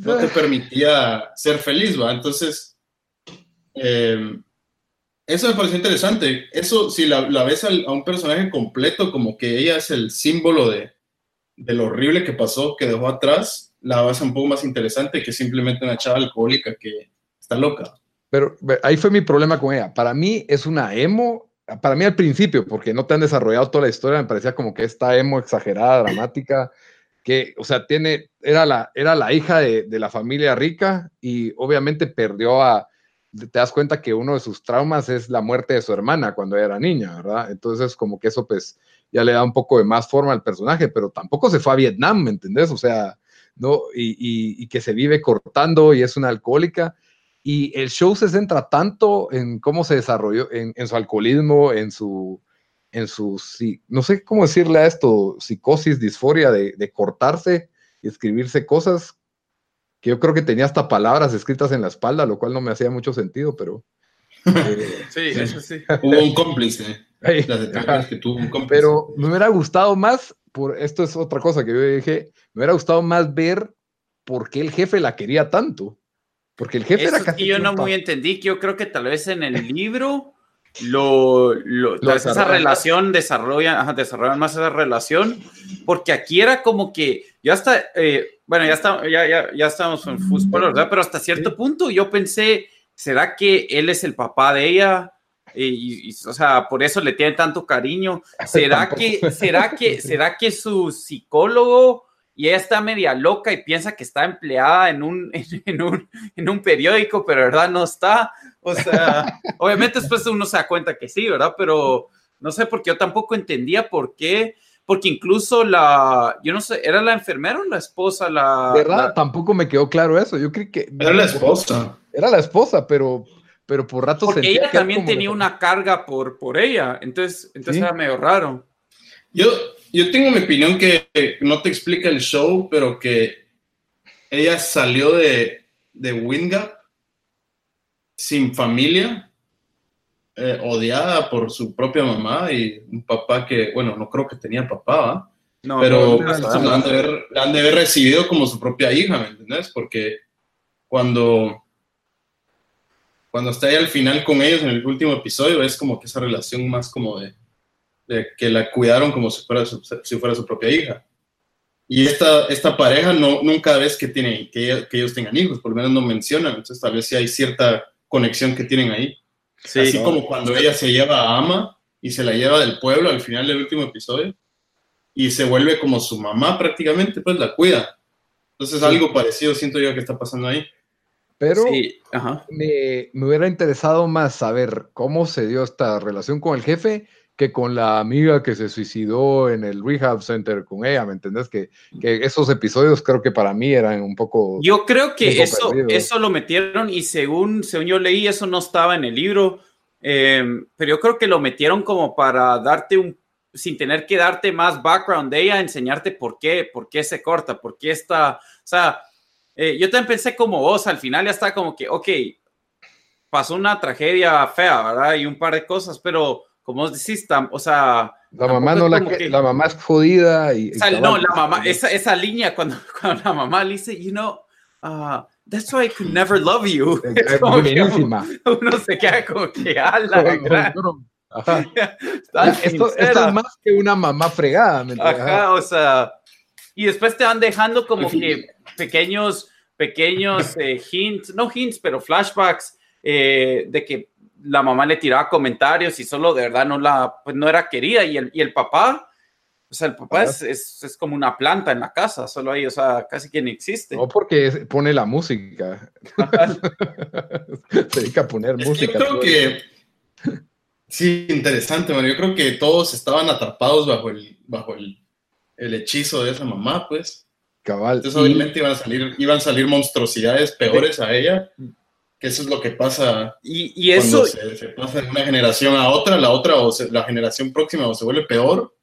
no te permitía ser feliz, ¿va? Entonces, eh, eso me pareció interesante. Eso, si la, ves a, un personaje completo, como que ella es el símbolo de, de lo horrible que pasó, que dejó atrás, la base un poco más interesante que simplemente una chava alcohólica que está loca. Pero ahí fue mi problema con ella. Para mí es una emo, para mí al principio, porque no te han desarrollado toda la historia, me parecía como que esta emo exagerada, dramática, que, o sea, tiene, era la, era la hija de, de la familia rica y obviamente perdió a, te das cuenta que uno de sus traumas es la muerte de su hermana cuando era niña, ¿verdad? Entonces como que eso pues ya le da un poco de más forma al personaje, pero tampoco se fue a Vietnam, ¿me entendés? O sea, ¿no? Y, que se vive cortando y es una alcohólica. Y el show se centra tanto en cómo se desarrolló, en, su alcoholismo, en su, en su, no sé cómo decirle a esto, psicosis, disforia de, cortarse y escribirse cosas que yo creo que tenía hasta palabras escritas en la espalda, lo cual no me hacía mucho sentido, pero... Eh, sí, eso sí. Hubo un cómplice. que tuvo un cómplice. Pero me hubiera gustado más esto es otra cosa que yo dije, me hubiera gustado más ver por qué el jefe la quería tanto. Porque el jefe era casi. yo no muy entendí, que yo creo que tal vez en el libro lo, esa relación desarrollan, desarrollan más esa relación, porque aquí era como que ya está, eh, bueno, ya, está, ya, ya, ya estamos en fútbol, ¿verdad? Pero hasta cierto punto yo pensé, ¿será que él es el papá de ella? y, o sea, por eso le tiene tanto cariño. ¿Será que, será que, será que su psicólogo y ella está media loca y piensa que está empleada en un, en un, en un periódico, pero verdad no está? O sea, obviamente después uno se da cuenta que sí, ¿verdad? Pero no sé, porque yo tampoco entendía por qué, porque incluso la, yo no sé, ¿era la enfermera o la esposa? La, ¿Verdad? Tampoco me quedó claro eso. Yo creí que... Era la esposa. Era la esposa, pero pero por rato Porque ella también tenía una carga por, por ella, entonces, entonces era medio raro. Yo, yo tengo mi opinión que no te explica el show, pero que ella salió de, de Wingap sin familia, eh, odiada por su propia mamá y un papá que, bueno, no creo que tenía papá, no, pero la, han de haber, la han de haber recibido como su propia hija, ¿me entiendes? Porque cuando cuando está ahí al final con ellos en el último episodio, es como que esa relación más como de, de que la cuidaron como si fuera su, si fuera su propia hija. Y esta, esta pareja no, nunca ves que, tiene, que, que, ellos tengan hijos, por lo menos no mencionan, entonces tal vez sí hay cierta conexión que tienen ahí. Así como cuando ella se lleva a Ama y se la lleva del pueblo al final del último episodio y se vuelve como su mamá prácticamente, pues la cuida. Entonces algo parecido siento yo que está pasando ahí. Pero Me, hubiera interesado más saber cómo se dio esta relación con el jefe que con la amiga que se suicidó en el rehab center con ella, ¿me entendés? Que, que esos episodios creo que para mí eran un poco... Yo creo que eso, eso lo metieron y según, según yo leí, eso no estaba en el libro, em, pero yo creo que lo metieron como para darte un, sin tener que darte más background de ella, enseñarte por qué, por qué se corta, por qué está, o sea, eh, yo también pensé como vos, al final ya está como que, ok, pasó una tragedia fea, ¿verdad? Y un par de cosas, pero como decís, o sea... La mamá, no la, la mamá es jodida y... no, la mamá, esa, esa línea cuando, cuando la mamá le dice, you know, uh, that's why I could never love you. Es buenísima. Uno se queda como que, ala, esto, esto, es más que una mamá fregada. ¿me Ajá, o sea, y después te van dejando como que pequeños, pequeños eh, hints, no hints, pero flashbacks eh, de que la mamá le tiraba comentarios y solo de verdad no la, pues no era querida. Y el, y el papá, o sea, el papá es, es, es, como una planta en la casa, solo ahí, o sea, casi que ni existe. No, porque pone la música. Se dedica a poner es música. Que yo creo que. Sí, interesante, man. Yo creo que todos estaban atrapados bajo el, bajo el, el hechizo de esa mamá, pues. Cabal. Entonces, obviamente, iban a salir, iban a salir monstruosidades peores a ella. Que eso es lo que pasa. Y, y eso. Se, se, pasa de una generación a otra, la otra, o se, la generación próxima, o se vuelve peor,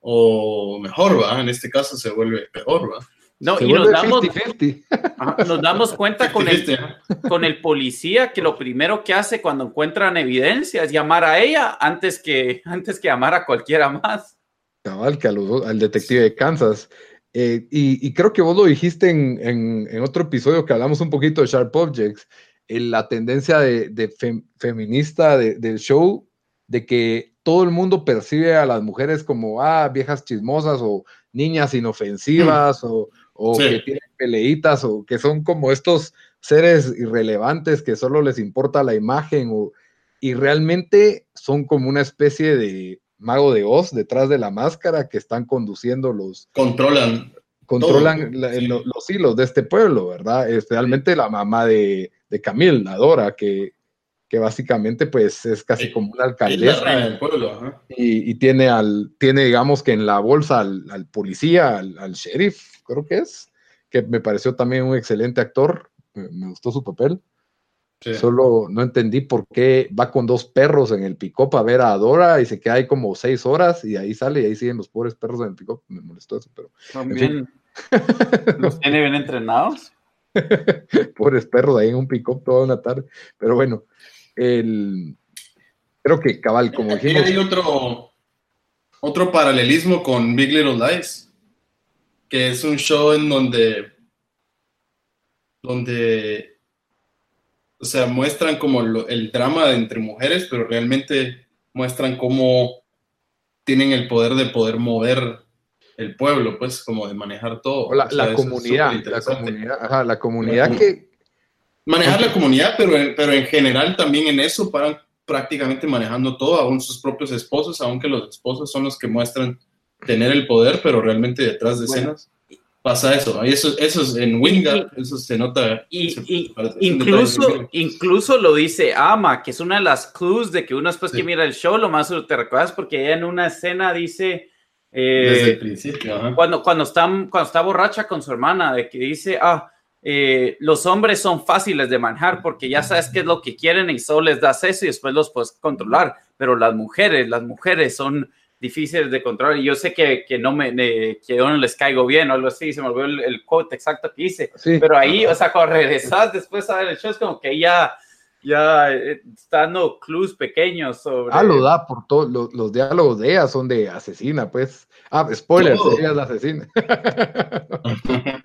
o mejor, ¿va? En este caso se vuelve peor, ¿va? No, Se y nos damos, 50-50. ajá, nos damos cuenta con el, 50-50, con el policía que lo primero que hace cuando encuentran evidencia es llamar a ella antes que, antes que llamar a cualquiera más. Cabal, que a los- al detective de Kansas. Eh, y, y creo que vos lo dijiste en, en- en otro episodio que hablamos un poquito de Sharp Objects, la tendencia de, de fem- feminista de- del show, de que todo el mundo percibe a las mujeres como, ah, viejas chismosas o niñas inofensivas o, o Sí. que tienen peleitas o que son como estos seres irrelevantes que solo les importa la imagen o, y realmente son como una especie de mago de Oz detrás de la máscara que están conduciendo los, Controlan. Controlan la- sí. lo- los hilos de este pueblo, ¿verdad? Es realmente la mamá de, de Camille, la Dora, que, que básicamente pues es casi Sí. como una alcaldesa del pueblo, ajá. y, y tiene al, tiene digamos que en la bolsa al, al policía, al, al sheriff, creo que es, que me pareció también un excelente actor, me, gustó su papel. Sí. Solo no entendí por qué va con dos perros en el pick-up a ver a Dora y se queda ahí como seis horas y ahí sale y ahí siguen los pobres perros en el pick-up. Me molestó eso, pero También los tiene bien entrenados. pobres perros ahí en un pick-up toda una tarde. Pero bueno, el, creo que cabal, como Aquí dijimos, hay otro, otro paralelismo con Big Little Lies, que es un show en donde, donde, o sea, muestran como lo- el drama de entre mujeres, pero realmente muestran cómo tienen el poder de poder mover el pueblo, pues, como de manejar todo. o la, O sea, la comunidad, la comunidad, ajá, la comunidad La que, manejar la comunidad, pero en, pero en general también en eso paran prácticamente manejando todo, aún sus propios esposos, aunque los esposos son los que muestran tener el poder, pero realmente detrás de Bueno. escenas pasa eso. Y eso, eso es en Wingard, eso se nota. Y, se- y parece- es un incluso, incluso lo dice Ama, que es una de las clues de que uno después Sí. que mira el show, lo más te recuerdas porque ella en una escena dice, eh, Desde el principio, ajá. cuando, cuando, está, cuando está borracha con su hermana, de que dice, ah, eh, los hombres son fáciles de manejar porque ya sabes qué es lo que quieren y solo les das eso y después los puedes controlar, pero las mujeres, las mujeres son difíciles de controlar. Y yo sé que, que no me, eh, que yo no les caigo bien o algo así, se me olvidó el, el quote exacto que hice, sí, pero ahí, o sea, cuando regresas después a ver el show, es como que ya, ya eh, está dando clues pequeños sobre... ah, lo da por todo, lo- los diálogos de ella son de asesina, pues. Ah, spoilers, Todo. ella es la asesina.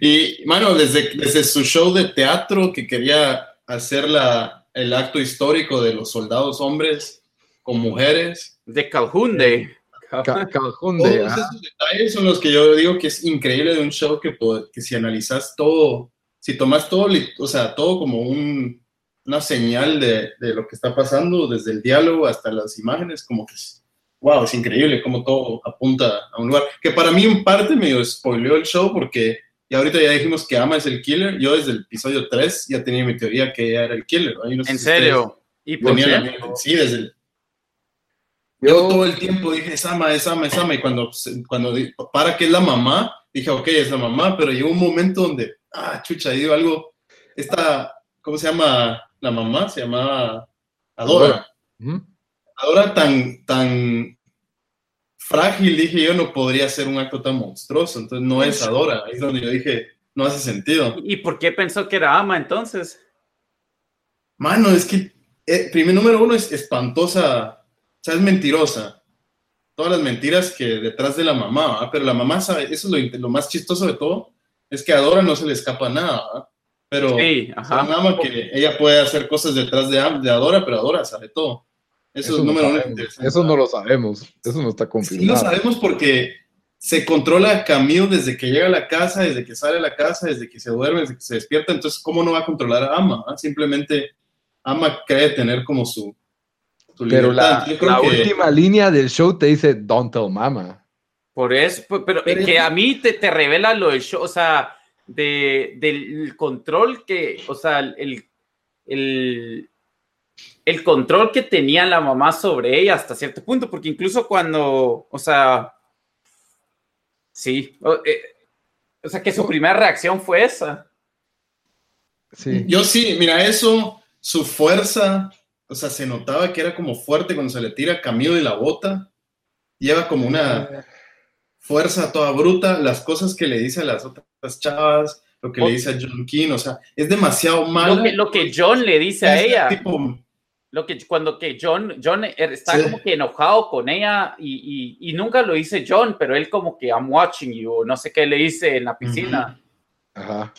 Y, mano, desde, desde su show de teatro que quería hacer la, el acto histórico de los soldados hombres con mujeres, De Calhoun Day. Calhoun Todos esos detalles son los que yo digo que es increíble de un show que, po- que si analizas todo, si tomas todo, o sea, todo como un, una señal de, de lo que está pasando, desde el diálogo hasta las imágenes, como que es, wow, es increíble cómo todo apunta a un lugar. Que para mí en parte medio spoileó el show porque ya ahorita ya dijimos que Ama es el killer. Yo desde el episodio 3 ya tenía mi teoría que ella era el killer. No sé ¿En si serio? ¿Y por la qué? Sí, desde el, yo todo el tiempo dije, es ama, es ama, es ama, y cuando, cuando para que es la mamá, dije, ok, es la mamá, pero llegó un momento donde, ah, chucha, digo algo, esta, ¿cómo se llama la mamá? Se llamaba Adora. Adora tan, tan frágil, dije yo, no podría ser un acto tan monstruoso, entonces no es Adora, ahí es donde yo dije, no hace sentido. ¿Y por qué pensó que era ama entonces? Mano, es que, eh, primer número uno es espantosa, o sea, es mentirosa. Todas las mentiras que detrás de la mamá, ¿va? pero la mamá sabe, eso es lo, lo más chistoso de todo, es que a Dora no se le escapa nada, ¿va? Pero Sí, ajá. nada más que ella puede hacer cosas detrás de, de Adora, pero Adora sabe todo. Eso, es no número uno sabemos. interesante. Eso no lo sabemos, eso no está Sí lo confirmado. sabemos porque se controla a Camille desde que llega a la casa, desde que sale a la casa, desde que se duerme, desde que se despierta. Entonces, ¿cómo no va a controlar a Ama? ah? Simplemente Ama cree tener como su, su Pero la, última línea del show te dice, don't tell mama. Por eso, pero, que a mí te, te revela lo del show, o sea, de, del control que, o sea, el, el, el control que tenía la mamá sobre ella hasta cierto punto, porque incluso cuando, o sea, sí, o, eh, sea, que su primera reacción fue esa. Sí. Yo sí, mira, eso, su fuerza, o sea, se notaba que era como fuerte cuando se le tira Camilo de la bota, lleva como una fuerza toda bruta, las cosas que le dice a las otras chavas, lo que le dice a John King, o sea, es demasiado malo. Lo que, John le dice a ella. lo que cuando que John, John está como que enojado con ella y, y, nunca lo dice John, pero él como que I'm watching you, no sé qué le dice en la piscina. Ajá.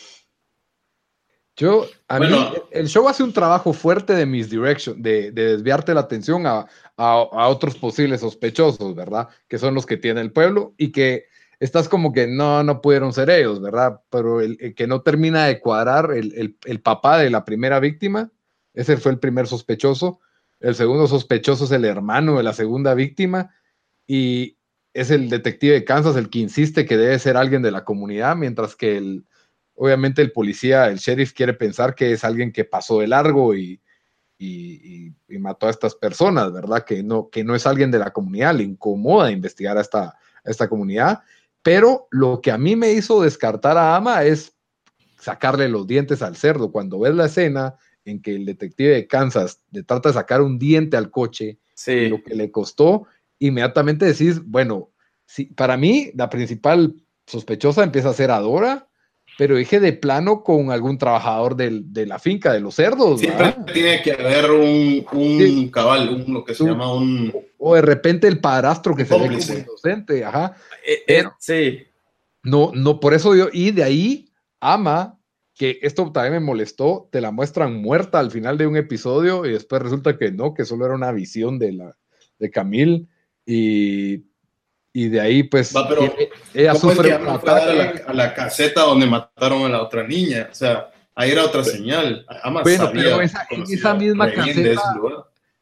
Yo, a mí, el show hace un trabajo fuerte de misdirection, de, de desviarte la atención a, a, a, otros posibles sospechosos, ¿verdad? Que son los que tiene el pueblo y que estás como que no, no pudieron ser ellos, ¿verdad? Pero el, que no termina de cuadrar, el, el, papá de la primera víctima, ese fue el primer sospechoso. El segundo sospechoso es el hermano de la segunda víctima y es el detective de Kansas el que insiste que debe ser alguien de la comunidad, mientras que el, obviamente el policía, el sheriff quiere pensar que es alguien que pasó de largo y, y, y, mató a estas personas, ¿verdad? Que no, que no es alguien de la comunidad, le incomoda investigar a esta, a esta comunidad pero lo que a mí me hizo descartar a Ama es sacarle los dientes al cerdo. Cuando ves la escena en que el detective de Kansas le trata de sacar un diente al coche, lo que le costó, inmediatamente decís, bueno, sí, para mí la principal sospechosa empieza a ser Adora, pero dije de plano con algún trabajador de la finca de los cerdos. Siempre tiene que haber un, cabal, lo que se llama un... O de repente el padrastro que se ve como inocente, ajá. Eh, eh, sí. No, no, por eso yo, y de ahí ama, que esto también me molestó, te la muestran muerta al final de un episodio y después resulta que no, que solo era una visión de la de Camille y y de ahí pues ella sufre es a, la, caseta donde mataron a la otra niña, o sea, ahí era otra señal. bueno, pero esa, misma caseta,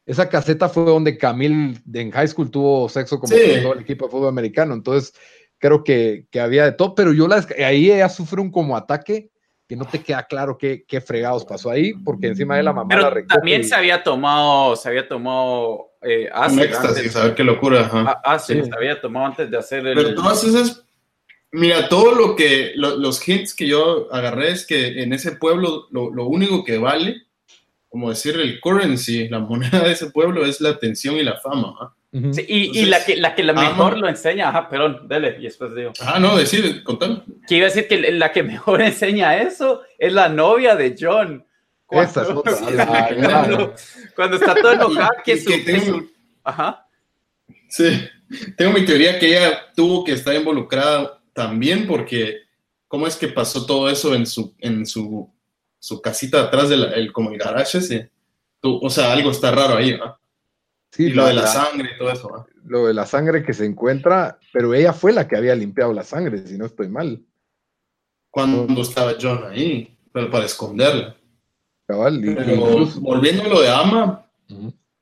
esa caseta fue donde Camille en high school tuvo sexo con todo el equipo de fútbol americano, entonces creo que, que había de todo, pero yo la, ahí ella sufre un como ataque que no te queda claro qué, qué fregados pasó ahí, porque encima de la mamá Pero también se había tomado, se había tomado eh, Un éxtasis, a ver qué locura. Ah, sí. se había tomado antes de hacer el... Pero todas esas, mira, todo lo que, los hints que yo agarré es que en ese pueblo lo, lo único que vale, como decir el currency, la moneda de ese pueblo es la atención y la fama. ¿ah? y, y, la que la, que la mejor lo enseña, ajá, perdón, dele, y después digo. Ah, no, decir, contame. Que iba a decir que la que mejor enseña eso es la novia de John. Cuando, es cuando, cuando, está todo enojado, que, su, tengo, Ajá. Sí, tengo mi teoría que ella tuvo que estar involucrada también porque cómo es que pasó todo eso en su, en su, su casita atrás del como el garage ese. o sea, algo está raro ahí, ¿no? Sí, y lo de la, sangre y todo eso. Lo de la sangre que se encuentra, pero ella fue la que había limpiado la sangre, si no estoy mal. Cuando estaba John ahí, pero para esconderla. Cabal, volviendo a lo de Ama,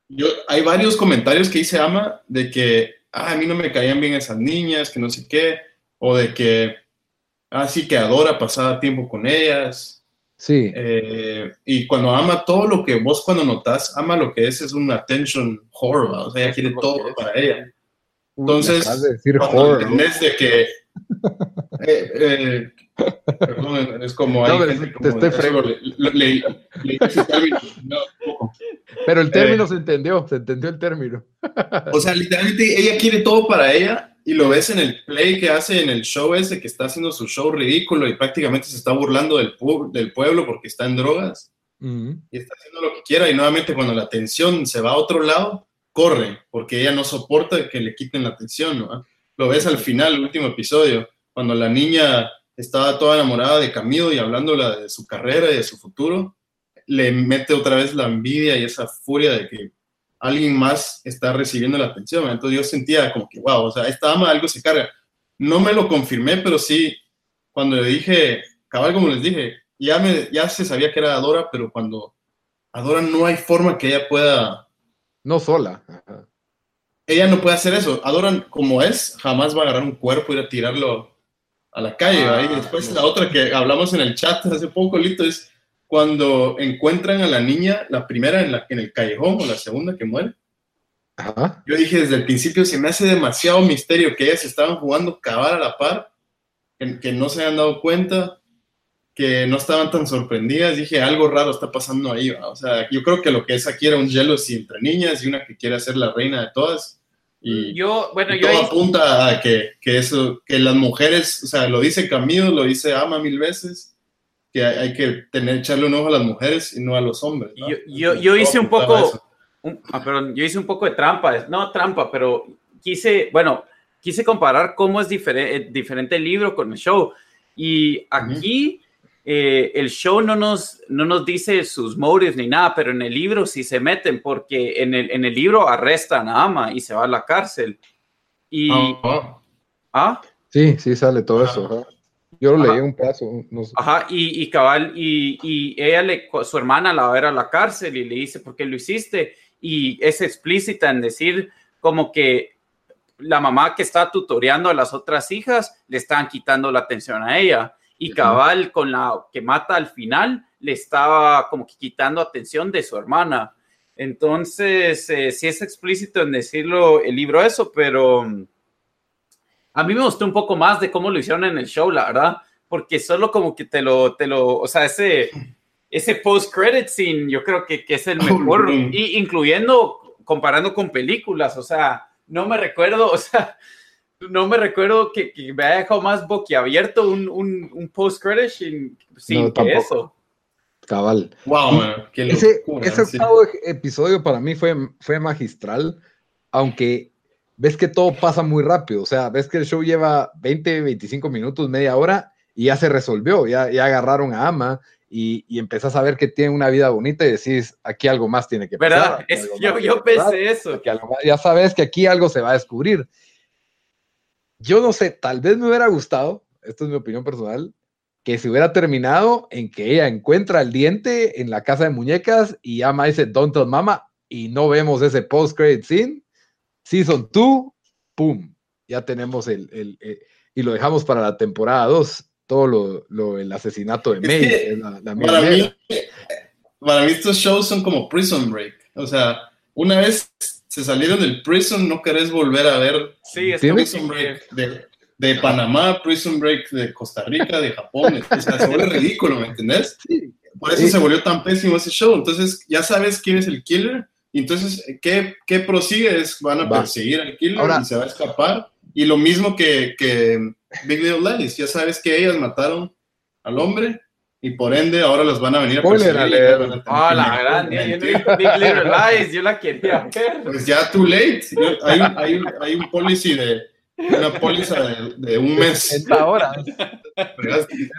yo, hay varios comentarios que dice Ama de que ah, a mí no me caían bien esas niñas, que no sé qué, o de que así ah, que adora pasar tiempo con ellas. Sí. Eh, y cuando ama todo lo que vos cuando notas, ama lo que es, es una attention horror, o sea, ella quiere todo para ella. Entonces, de cuando entendés de que... Eh, eh, perdón, es como... No, hay te estoy fregando. Pero el término se entendió, se entendió el término. o sea, literalmente ella quiere todo para ella y lo ves en el play que hace en el show ese que está haciendo su show ridículo y prácticamente se está burlando del, del pueblo porque está en drogas y está haciendo lo que quiera y nuevamente cuando la atención se va a otro lado, corre porque ella no soporta que le quiten la atención, ¿no? Lo ves al final, el último episodio, cuando la niña estaba toda enamorada de Camilo y hablando de su carrera y de su futuro, le mete otra vez la envidia y esa furia de que alguien más está recibiendo la atención. Entonces yo sentía como que, wow, o sea, esta ama algo se carga. No me lo confirmé, pero sí, cuando le dije, cabal como les dije, ya, me, ya se sabía que era Dora, pero cuando Adoran no hay forma que ella pueda. No sola. Ella no puede hacer eso. Adoran como es, jamás va a agarrar un cuerpo y ir a tirarlo a la calle. Ah, y después la otra que hablamos en el chat hace poco, Lito, es cuando encuentran a la niña, la primera en, la, en el callejón o la segunda que muere. Yo dije desde el principio, se me hace demasiado misterio que ellas estaban jugando cavar a la par, que, no se han dado cuenta, que no estaban tan sorprendidas. Dije, algo raro está pasando ahí. O sea, yo creo que lo que es aquí era un jealousy entre niñas y una que quiere ser la reina de todas. Y yo, bueno, yo todo apunta a que, que, eso, que las mujeres, o sea, lo dice Camilo, lo dice Ama mil veces, que hay, que tener, echarle un ojo a las mujeres y no a los hombres. Yo, yo, yo hice un poco, ah, perdón, yo hice un poco de trampa, no trampa, pero quise, bueno, quise comparar cómo es diferente, diferente el libro con el show. Y aquí eh, el show no nos, no nos dice sus motives ni nada, pero en el libro sí se meten, porque en el, en el libro arrestan a Ama y se va a la cárcel. Y. Ah. ¿Ah? Sí, sí sale todo eso. Yo lo leí un pedazo. Ajá, y, y cabal, y, y, ella, le, su hermana la va a ver a la cárcel y le dice, ¿por qué lo hiciste? Y es explícita en decir como que la mamá que está tutoreando a las otras hijas le están quitando la atención a ella y cabal con la que mata al final le estaba como que quitando atención de su hermana. Entonces, eh, sí es explícito en decirlo el libro eso, pero mm, a mí me gustó un poco más de cómo lo hicieron en el show, la verdad, porque solo como que te lo, te lo, o sea, ese, ese post-credit scene yo creo que, que es el mejor, y incluyendo, comparando con películas, o sea, no me recuerdo, o sea, no me recuerdo que, me haya dejado más boquiabierto un, un, un post-credit sin, que eso. Cabal. Wow, ese, ese octavo episodio para mí fue, fue magistral, aunque ves que todo pasa muy rápido. O sea, ves que el show lleva 20, 25 minutos, media hora y ya se resolvió. Ya, ya agarraron a Ama y, y empezás a ver que tiene una vida bonita y decís, aquí algo más tiene que pasar. ¿Verdad? yo, yo pensé eso. ya sabes que aquí algo se va a descubrir. Yo no sé, tal vez me hubiera gustado, esto es mi opinión personal, que se hubiera terminado en que ella encuentra el diente en la casa de muñecas y ama dice Don't tell mama y no vemos ese post-credit scene. Season 2, ¡pum! Ya tenemos el, el, eh, y lo dejamos para la temporada 2, todo lo, lo, el asesinato de May. para, mí, para mí estos shows son como Prison Break. O sea, una vez se salieron del prison, no querés volver a ver sí, Prison Break de, de, Panamá, Prison Break de Costa Rica, de Japón. O sea, se vuelve ridículo, ¿me entendés? Por eso se volvió tan pésimo ese show. Entonces, ya sabes quién es el killer. Entonces, ¿qué, qué prosigue? Es, van a perseguir al killer y se va a escapar. Y lo mismo que, que Big Little Lies. Ya sabes que ellas mataron al hombre y por ende ahora los van a venir a perseguir. Ah, la gran, yo no Big Little Lies, yo la quería ver. Pues ya too late, hay, hay, hay un policy de, una póliza de, de, un mes. 60 horas.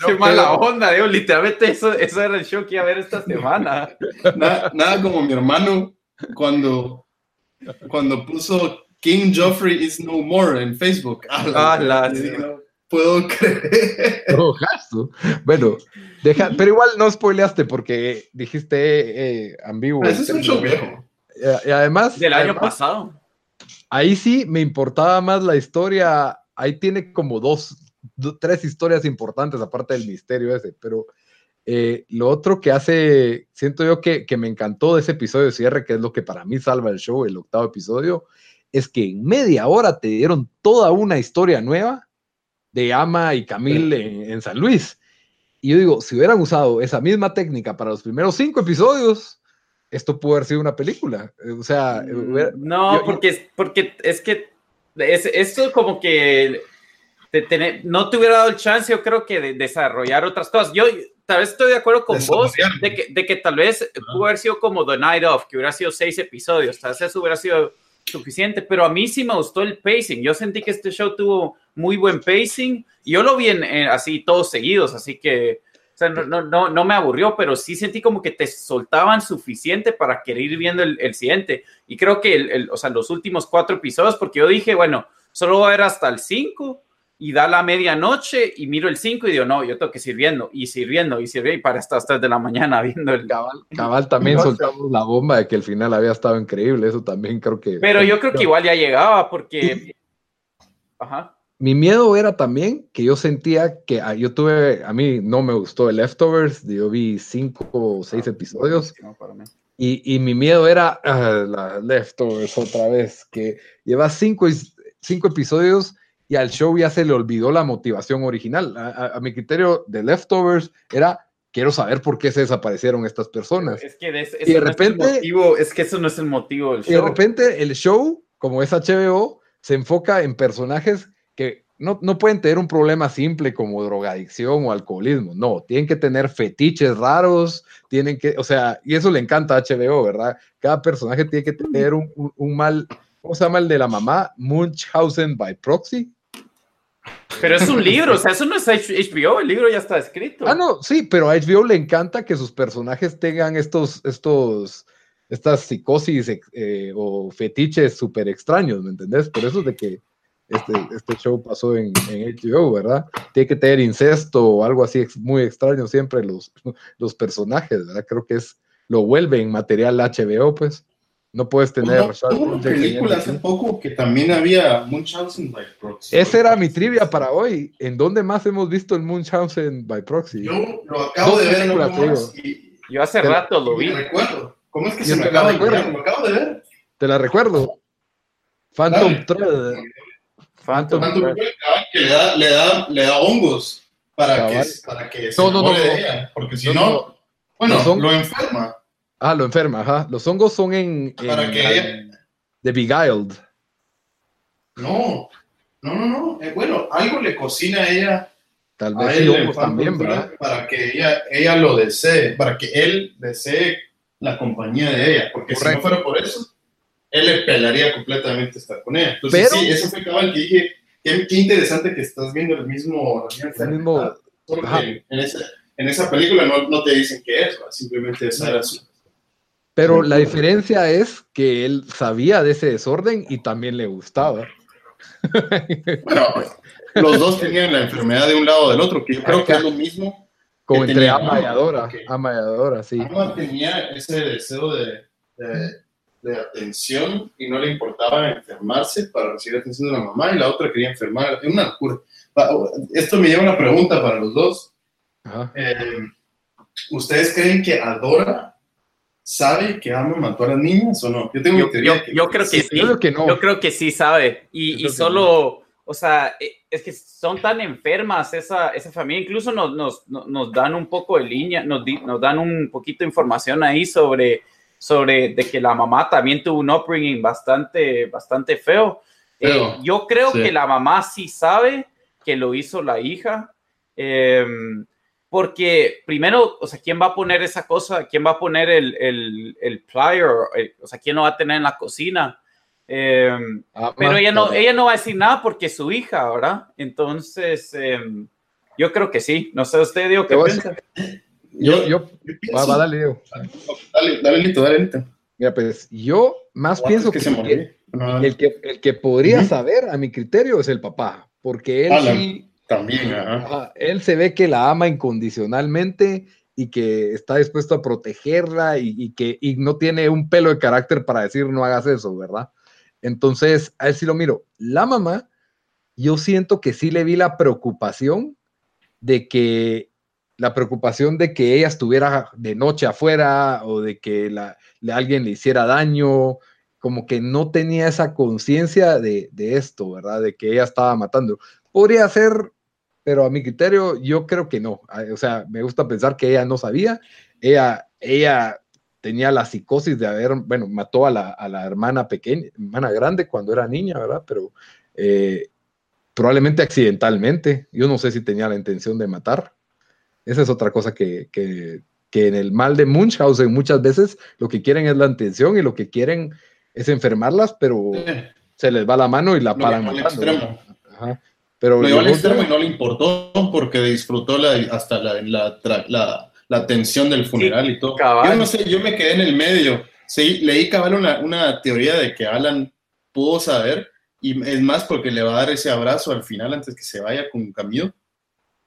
Qué mala onda, digo, literalmente eso, eso era el show que iba a ver esta semana. Nada, nada como mi hermano cuando, cuando puso King Joffrey is no more en Facebook. Ah, la, sí. no puedo creer. Bueno, Deja, pero igual no spoileaste porque dijiste eh, ambiguo. Ese es un show viejo. Y, además. Del año pasado. Ahí sí me importaba más la historia. Ahí tiene como dos, tres historias importantes, aparte del misterio ese. Pero eh, lo otro que hace, siento yo que, que me encantó de ese episodio de cierre, que es lo que para mí salva el show, el octavo episodio, es que en media hora te dieron toda una historia nueva de Ama y Camille en San Luis y yo digo, si hubieran usado esa misma técnica para los primeros cinco episodios, esto pudo haber sido una película. O sea, mm, no, porque, porque es que es, esto como que no te hubiera dado el chance, yo creo que de desarrollar otras cosas. Yo tal vez estoy de acuerdo con vos de que, de que tal vez pudo haber sido como The Night Of, que hubiera sido seis episodios, tal vez eso hubiera sido suficiente, pero a mí sí me gustó el pacing. Yo sentí que este show tuvo muy buen pacing yo lo vi en, así todos seguidos, así que o no, no, no, me aburrió, pero sí sentí como que te soltaban suficiente para querer ir viendo el, el siguiente. Y creo que el, o sea, los últimos cuatro episodios, porque yo dije, bueno, solo voy a ver hasta el 5 y da la medianoche y miro el 5 y digo, no, yo tengo que sirviendo y sirviendo y sirviendo y para hasta las 3 de la mañana viendo el... Cabal, cabal también soltamos la bomba de que el final había estado increíble, eso también creo que... Pero yo creo que igual ya llegaba porque... Ajá. Mi miedo era también que yo sentía que ah, yo tuve, a mí no me gustó el Leftovers, yo vi cinco o seis episodios y, y, mi miedo era uh, la Leftovers otra vez, que lleva cinco, cinco episodios y al show ya se le olvidó la motivación original. A, mi criterio de Leftovers era quiero saber por qué se desaparecieron estas personas. Es que de, repente, motivo, es que eso no es el motivo del show. Y de repente el show, como es HBO, se enfoca en personajes que no, no, pueden tener un problema simple como drogadicción o alcoholismo, no, tienen que tener fetiches raros, tienen que, o sea, y eso le encanta a HBO, ¿verdad? Cada personaje tiene que tener un, un, un mal, ¿cómo se llama el de la mamá? Munchausen by proxy. Pero es un libro, o sea, eso no es HBO, el libro ya está escrito. Ah, no, sí, pero a HBO le encanta que sus personajes tengan estos, estos, estas psicosis eh, o fetiches súper extraños, ¿me entendés? Por eso es de que este, este show pasó en, en, HBO, ¿verdad? Tiene que tener incesto o algo así muy extraño siempre los, los personajes, ¿verdad? Creo que es, lo vuelve en material HBO, pues. No puedes tener. una película hace poco que también había Munchausen by Proxy. Esa era mi trivia para hoy. ¿En dónde más hemos visto el Munchausen by Proxy? Yo lo acabo de ver. No y, yo hace rato lo vi. recuerdo. ¿Cómo es que se me acaba de ver? Lo acabo de ver. Te la recuerdo. Phantom Thread. Phantom, Thread. Que le da, le, da, le da hongos para que, para que se no, no, no, de ella. Porque si no, bueno, lo enferma. Ah, lo enferma, ajá. Los hongos son en. Para que De Beguiled. No, no, no, no. Eh, bueno, algo le cocina a ella. Tal vez a hongos también, ¿verdad? Para que ella, ella lo desee, para que él desee la compañía de ella. Porque si no fuera por eso, él le pelaría completamente estar con ella. Entonces, sí, eso fue cabal que dije. Qué, interesante que estás viendo el mismo. El mismo porque en esa, en esa película no, no, te dicen qué es, simplemente esa era su pero la diferencia es que él sabía de ese desorden y también le gustaba. Bueno, los dos tenían la enfermedad de un lado o del otro, que yo creo que es lo mismo. Como entre ama y adora, ama y adora, sí. Ama tenía ese deseo de, de, atención y no le importaba enfermarse para recibir atención de la mamá y la otra quería enfermar. Es una locura. Esto me lleva a una pregunta para los dos. Eh, ¿Ustedes creen que Adora sabe que ama mató a las niñas o no? Yo tengo yo, creo que sí. Yo creo no. Yo creo que sí sabe. Y, y solo, o sea, e, es que son tan enfermas esa, esa familia. Incluso nos, nos, nos dan un poco de línea, nos, nos dan un poquito de información ahí sobre, sobre de que la mamá también tuvo un upbringing bastante, bastante feo. Eh, yo creo que la mamá sí sabe que lo hizo la hija. Eh, porque primero, o sea, ¿quién va a poner esa cosa? ¿Quién va a poner el, el, el plier? Eh, o sea, ¿quién lo va a tener en la cocina? Em, ah, pero ella no, ella no va a decir nada porque es su hija, ¿verdad? Entonces, em, yo creo que sí. No sé usted, Diego, ¿qué piensa? Yo, yo, va, va, dale, Diego. Dale, dale, Lito, dale, Lito. Mira, pues yo más pienso que, el que, el que podría saber, a mi criterio, es el papá, porque él sí también, Él se ve que la ama incondicionalmente y que está dispuesto a protegerla y, que no tiene un pelo de carácter para decir no hagas eso, ¿verdad? Entonces, a él sí lo miro. La mamá, yo siento que sí le vi la preocupación de que la preocupación de que ella estuviera de noche afuera o de que la, alguien le hiciera daño, como que no tenía esa conciencia de, de, esto, ¿verdad? De que ella estaba matando. Podría ser pero a mi criterio yo creo que no. O sea, me gusta pensar que ella no sabía. Ella, ella tenía la psicosis de haber, bueno, mató a la, a la hermana pequeña, hermana grande cuando era niña, ¿verdad? Pero eh, probablemente accidentalmente. Yo no sé si tenía la intención de matar. Esa es otra cosa que, que, que en el mal de Munchausen muchas veces lo que quieren es la intención y lo que quieren es enfermarlas, pero se les va la mano y la paran matando. Ajá. Pero lo llevó al extremo y no le importó porque disfrutó la, hasta la, la, la, la, tensión del funeral y todo. Yo no sé, yo me quedé en el medio. Sí, leí cabal una, una teoría de que Alan pudo saber y es más porque le va a dar ese abrazo al final antes que se vaya con Camilo,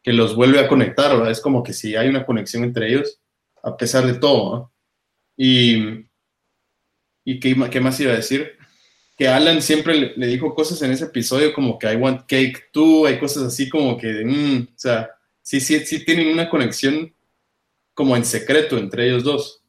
que los vuelve a conectar, ¿verdad? Es como que si hay una conexión entre ellos, a pesar de todo, ¿no? Y, y ¿qué, qué, más iba a decir? Que Alan siempre le, dijo cosas en ese episodio como que I want cake too, hay cosas así como que, mm, o sea, sí, sí, sí tienen una conexión como en secreto entre ellos dos.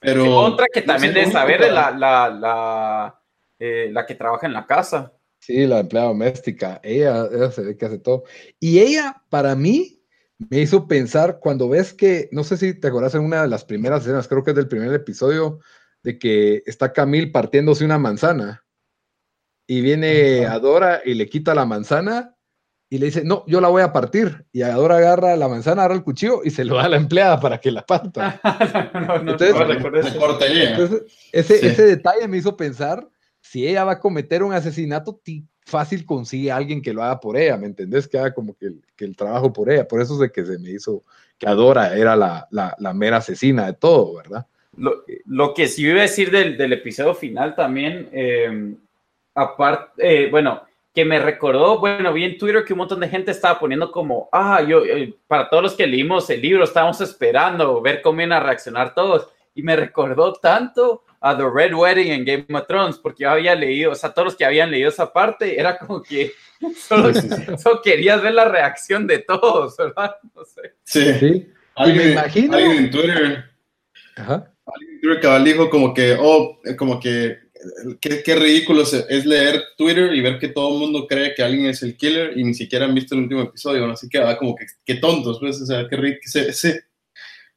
Pero, otra que también debe saber es la, la, la, eh, la, que trabaja en la casa. Sí, la empleada doméstica. Ella, ella se ve que hace todo. Y ella, para mí, me hizo pensar cuando ves que, no sé si te acuerdas en una de las primeras escenas, creo que es del primer episodio, de que está Camil partiéndose una manzana. Y viene Adora y le quita la manzana y le dice, no, yo la voy a partir. Y Adora agarra la manzana, agarra el cuchillo y se lo da a la empleada para que la parta. entonces, ese, ese detalle me hizo pensar, si ella va a cometer un asesinato, fácil consigue a alguien que lo haga por ella, ¿me entendés? Que haga como que el, que el trabajo por ella. Por eso es de que se me hizo que Adora era la, la, la mera asesina de todo, ¿verdad? Lo, lo, que sí iba a decir del, del episodio final también, eh, aparte, eh, bueno, que me recordó, bueno, vi en Twitter que un montón de gente estaba poniendo como, ah, yo, eh, para todos los que leímos el libro, estábamos esperando ver cómo iban a reaccionar todos. Y me recordó tanto a The Red Wedding en Game of Thrones, porque yo había leído, o sea, todos los que habían leído esa parte, era como que solo, querías ver la reacción de todos, ¿verdad? No sé. Sí. sí. Alguien, me imagino. Alguien en Twitter. Ajá. Twitter dijo como que, oh, como que qué, ridículo es leer Twitter y ver que todo el mundo cree que alguien es el killer y ni siquiera han visto el último episodio, así que va como que qué tontos, pues, o sea, qué ridículo.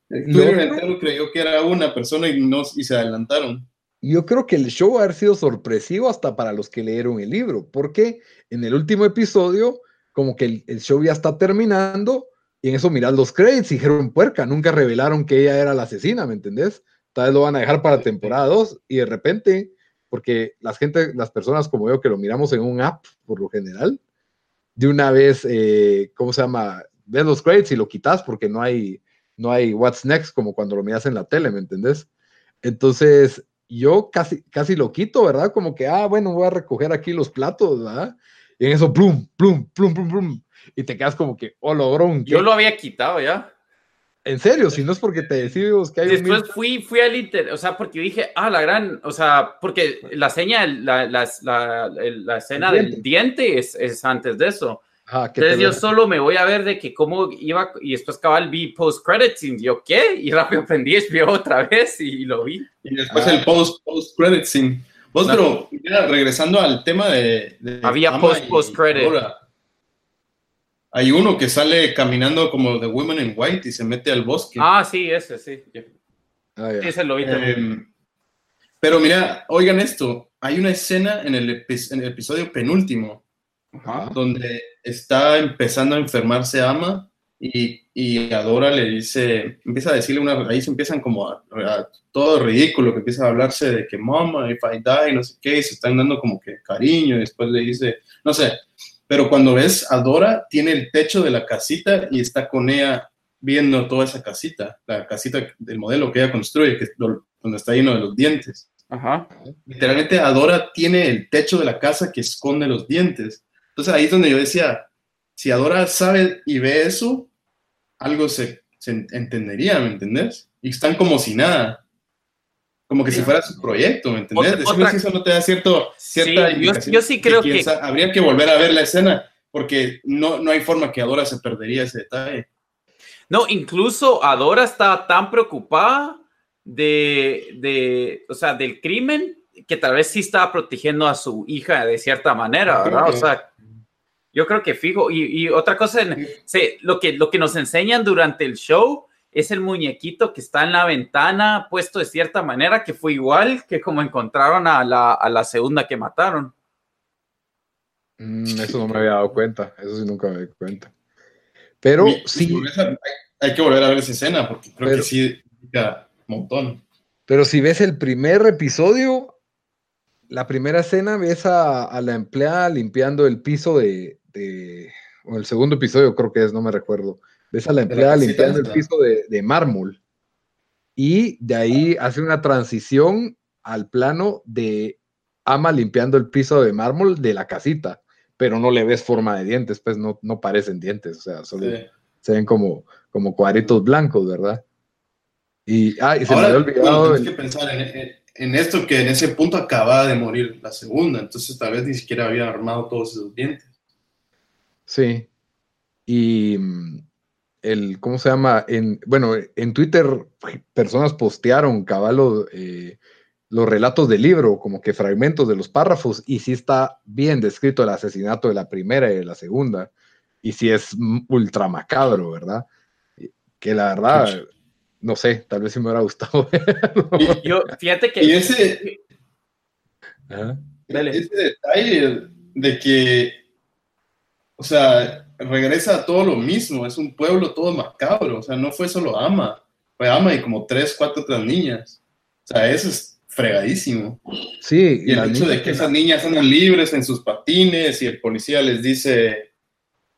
Twitter entero creyó que era una persona y, no, y se adelantaron. Yo creo que el show ha sido sorpresivo hasta para los que leyeron el libro, porque en el último episodio, como que el, el show ya está terminando, y en eso miran los créditos y dijeron, puerca, nunca revelaron que ella era la asesina, ¿me entendés? Tal vez lo van a dejar para temporada 2 y de repente porque las gente, las personas como yo que lo miramos en un app por lo general, de una vez, eh, ¿cómo se llama? Ves los credits y lo quitas porque no hay, no hay what's next como cuando lo miras en la tele, ¿me entendés? Entonces, yo casi, casi lo quito, ¿verdad? Como que, ah, bueno, voy a recoger aquí los platos, ¿verdad? Y en eso, plum, plum, plum, plum, plum. Y te quedas como que, oh, logrón. Yo lo había quitado ya. En serio, si no es porque te decimos que hay Después fui, fui al inter, o sea, porque dije, ah, la gran, o sea, porque la seña, la, la, la, escena del diente es, es, antes de eso. Entonces yo solo me voy a ver de que cómo iba, y después cabal vi post credits y yo, ¿qué? Y rápido aprendí HBO otra vez y, lo vi. Y después el post, post credits. Vos, pero regresando al tema de... Había post post credit. Hay uno que sale caminando como de Women in White y se mete al bosque. Ah, sí, ese, sí. Ah, ese lo vi em, pero mira, oigan esto. Hay una escena en el, episodio penúltimo donde está empezando a enfermarse Ama y, y, Adora le dice, empieza a decirle una, ahí se empiezan como a, todo ridículo, que empieza a hablarse de que mama, if I die, no sé qué, y se están dando como que cariño, y después le dice, no sé, pero cuando ves a Dora, tiene el techo de la casita y está con ella viendo toda esa casita, la casita del modelo que ella construye, que donde está lleno de los dientes. Ajá. Literalmente Adora tiene el techo de la casa que esconde los dientes. Entonces ahí es donde yo decía, si Adora sabe y ve eso, algo se, se entendería, ¿me entendés? Y están como si nada como que si fuera su proyecto, ¿me entiendes? Decime si eso no te da cierto, cierta sí, yo, sí creo que, Habría que volver a ver la escena, porque no, no hay forma que Adora se perdería ese detalle. No, incluso Adora está tan preocupada de, de, o sea, del crimen que tal vez sí estaba protegiendo a su hija de cierta manera, ¿verdad? O sea, yo creo que fijo. Y, y otra cosa, sí, lo, que, lo que nos enseñan durante el show es el muñequito que está en la ventana puesto de cierta manera que fue igual que como encontraron a la, a la segunda que mataron. Mm, eso no me había dado cuenta, eso sí nunca me di cuenta. Pero sí. Hay, que volver a ver esa escena porque creo que sí un montón. Pero si ves el primer episodio, la primera escena ves a, la empleada limpiando el piso de, de, o el segundo episodio creo que es, no me recuerdo ves a la empleada limpiando el piso de, mármol. Y de ahí hace una transición al plano de ama limpiando el piso de mármol de la casita, pero no le ves forma de dientes, pues no, no parecen dientes, o sea, solo se ven como, como cuadritos blancos, ¿verdad? Y, ah, y se me había olvidado. Bueno, que pensar en, esto, que en ese punto acababa de morir la segunda, entonces tal vez ni siquiera había armado todos esos dientes. Sí. Y mm, el, ¿cómo se llama? En, bueno, en Twitter personas postearon caballo eh, los relatos del libro, como que fragmentos de los párrafos, y sí está bien descrito el asesinato de la primera y de la segunda, y sí es ultra macabro, ¿verdad? Que la verdad, no sé, tal vez sí me hubiera gustado Yo, fíjate que... Y ese, ese detalle de que, o sea, regresa a todo lo mismo, es un pueblo todo macabro, o sea, no fue solo Ama, fue Ama y como tres, cuatro otras niñas. O sea, eso es fregadísimo. Sí. Y el hecho de que esas niñas andan libres en sus patines y el policía les dice,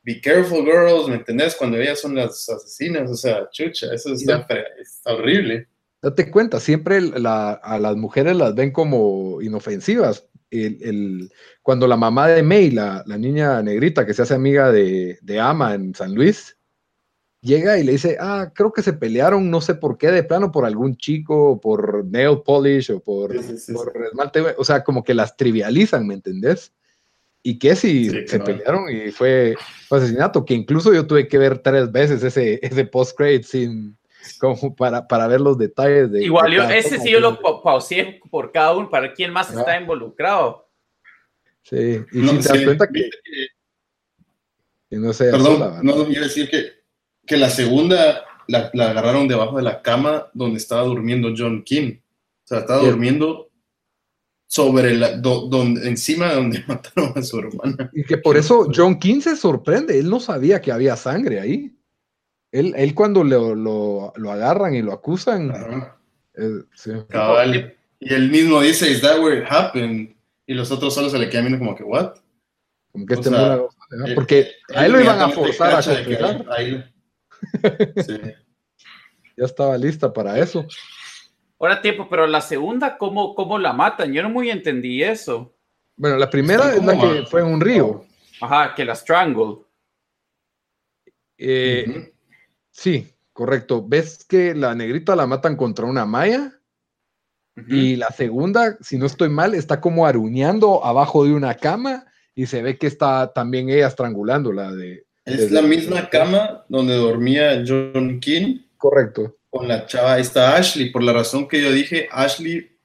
be careful girls, ¿me entendés? Cuando ellas son las asesinas, o sea, chucha, eso está, horrible. Date cuenta, siempre a las mujeres las ven como inofensivas. El, cuando la mamá de May, la, niña negrita que se hace amiga de, de Ama en San Luis, llega y le dice, ah, creo que se pelearon, no sé por qué, de plano, por algún chico, por nail polish o por, esmalte, o sea, como que las trivializan, ¿me entendés? Y que si se pelearon y fue, asesinato, que incluso yo tuve que ver tres veces ese, ese post-grade sin, como para, para ver los detalles de... Igual, yo, ese sí yo lo pausé por cada uno, para quién más está involucrado. Sí, y si te das cuenta que... no sé, Perdón, no, no, quiero decir que que la segunda la, agarraron debajo de la cama donde estaba durmiendo John King. O sea, estaba durmiendo sobre la, donde, encima de donde mataron a su hermana. Y que por eso John King se sorprende, él no sabía que había sangre ahí. Él, él cuando lo, lo, lo, agarran y lo acusan. Eh, sí. Y él mismo dice, ¿Is that where it happened? Y los otros solo se le quedan viendo como que, ¿what? Como que este sea, Porque a él lo iban a forzar a confesar. Ya estaba lista para eso. Ahora tiempo, pero la segunda, ¿cómo, cómo la matan? Yo no muy entendí eso. Bueno, la primera es la que fue en un río. Ajá, que la strangle. Eh, sí, correcto. ¿Ves que la negrita la matan contra una malla? Y la segunda, si no estoy mal, está como aruñando abajo de una cama y se ve que está también ella estrangulándola de, es la misma cama donde dormía John King. Correcto. Con la chava, esta Ashley, por la razón que yo dije, Ashley,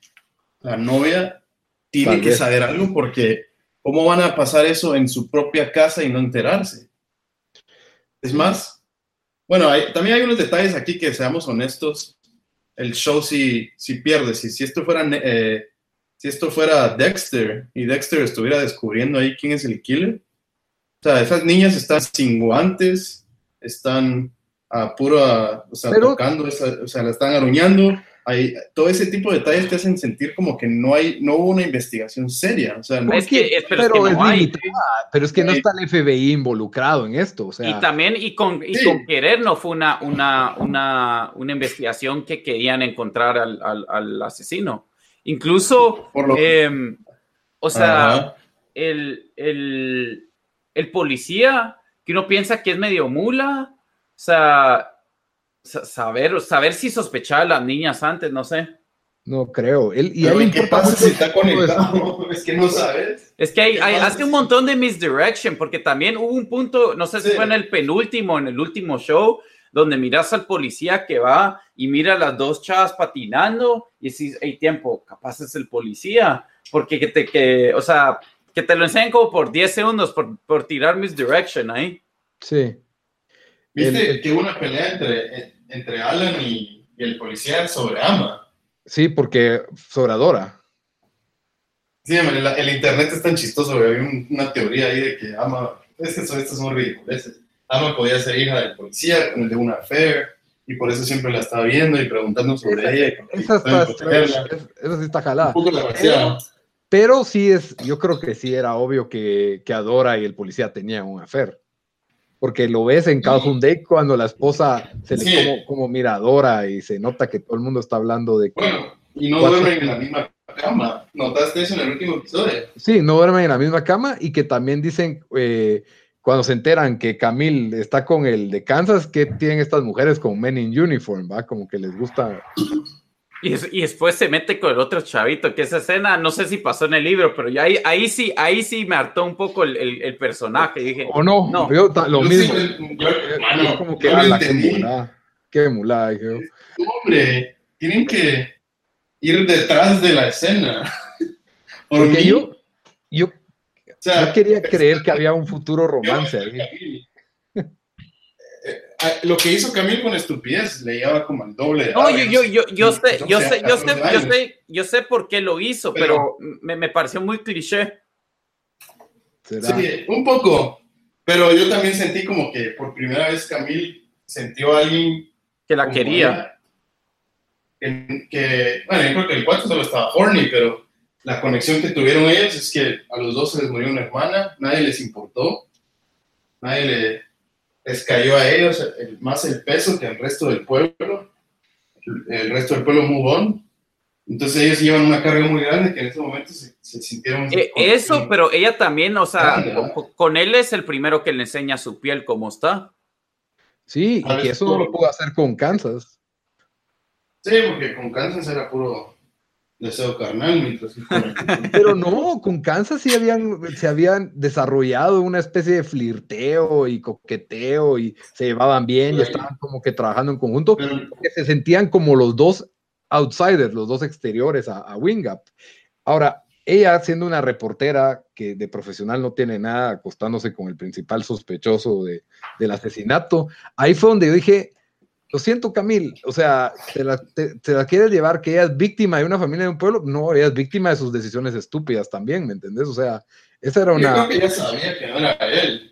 la novia, tiene que saber algo porque ¿cómo van a pasar eso en su propia casa y no enterarse? Es más, bueno, también hay unos detalles aquí que seamos honestos. El show si, si pierde, si, si esto fuera eh, si esto fuera Dexter y Dexter estuviera descubriendo ahí quién es el killer, o sea, esas niñas están sin guantes, están a puro, o sea, tocando, o sea, la están aruñando. Hay, todo ese tipo de detalles te hacen sentir como que no hay, no hubo una investigación seria. O sea, no es que, pero, es que no hay. pero es que no está el FBI involucrado en esto. O sea. Y también, y con, y con querer, no fue una, una, una, una investigación que querían encontrar al, al, al asesino. Incluso, eh, o sea, el, el el policía, que uno piensa que es medio mula, o sea, saber, saber si sospechaba a las niñas antes, no sé. No creo. Él, y ahí ¿Qué pasa si está conectado? es que no sabes. Es que hay, hace un montón de misdirection, porque también hubo un punto, no sé si fue en el penúltimo, en el último show, donde miras al policía que va y mira a las dos chavas patinando y decís, hay tiempo, capaz es el policía, porque que te, que, o sea, que te lo enseñen como por 10 segundos por, por tirar misdirection ahí. Sí. ¿Viste que hubo una pelea entre, entre Alan y, el policía sobre Ama? Sí, porque sobre Adora. Sí, el, el, internet es tan chistoso, hay una teoría ahí de que Ama, es que estas son ridículas. Ama podía ser hija del policía, de una affair, y por eso siempre la estaba viendo y preguntando sobre ella. esa, está, esa, sí está jalada. Un poco la pero sí es, yo creo que sí era obvio que, que Adora y el policía tenían un afer. Porque lo ves en Calhoun Day cuando la esposa se le como, como miradora y se nota que todo el mundo está hablando de que. Bueno, y no duermen en la misma cama. ¿Notaste eso en el último episodio? Sí, no duermen en la misma cama y que también dicen, eh, cuando se enteran que Camille está con el de Kansas, que tienen estas mujeres con Men in Uniform, ¿va? Como que les gusta. Y, y, después se mete con el otro chavito, que esa escena, no sé si pasó en el libro, pero ya ahí, ahí sí, ahí sí me hartó un poco el, el, el personaje. Dije, o no, no. Yo, lo Yo mismo. sí, yo- mano, como que ala, qué mulada. Qué mulada, dije yo. Hombre, tienen que ir detrás de la escena. Por Porque mí, yo, yo, o sea, yo quería creer que había un futuro romance ahí. Eh, Lo que hizo Camille con estupidez le llevaba como el doble de No, yo, yo, yo, yo sé, yo sé, yo sé, 14 yo sé, yo sé por qué lo hizo, pero, me, me pareció muy cliché. ¿Será? Sí, un poco. Pero yo también sentí como que por primera vez Camille sintió a alguien Que la quería. Que, que- bueno, yo creo que el cuarto solo estaba horny, pero la conexión que tuvieron ellos es que a los dos se les murió una hermana, nadie les importó, nadie le- les cayó a ellos el- más el peso que al resto del pueblo, el, el resto del pueblo move on. Entonces ellos llevan una carga muy grande que en ese momento se, se sintieron... Eh, eso, pero ella también, o sea, con, con él es el primero que le enseña su piel cómo está. Sí, y eso no lo pudo hacer con Kansas. Sí, porque con Kansas era puro deseo carnal, mientras Pero no, con Kansas sí habían, se habían desarrollado una especie de flirteo y coqueteo y se llevaban bien y estaban como que trabajando en conjunto, pero- porque se sentían como los dos outsiders, los dos exteriores a, a Wingap. Ahora, ella siendo una reportera que de profesional no tiene nada, acostándose con el principal sospechoso de- del asesinato, ahí fue donde yo dije, lo siento Camil, o sea, te la, te- te la quieres llevar que ella es víctima de una familia de un pueblo, no, ella es víctima de sus decisiones estúpidas también, ¿me entendés? O sea, esa era Yo una... creo que ya sabía que no era él.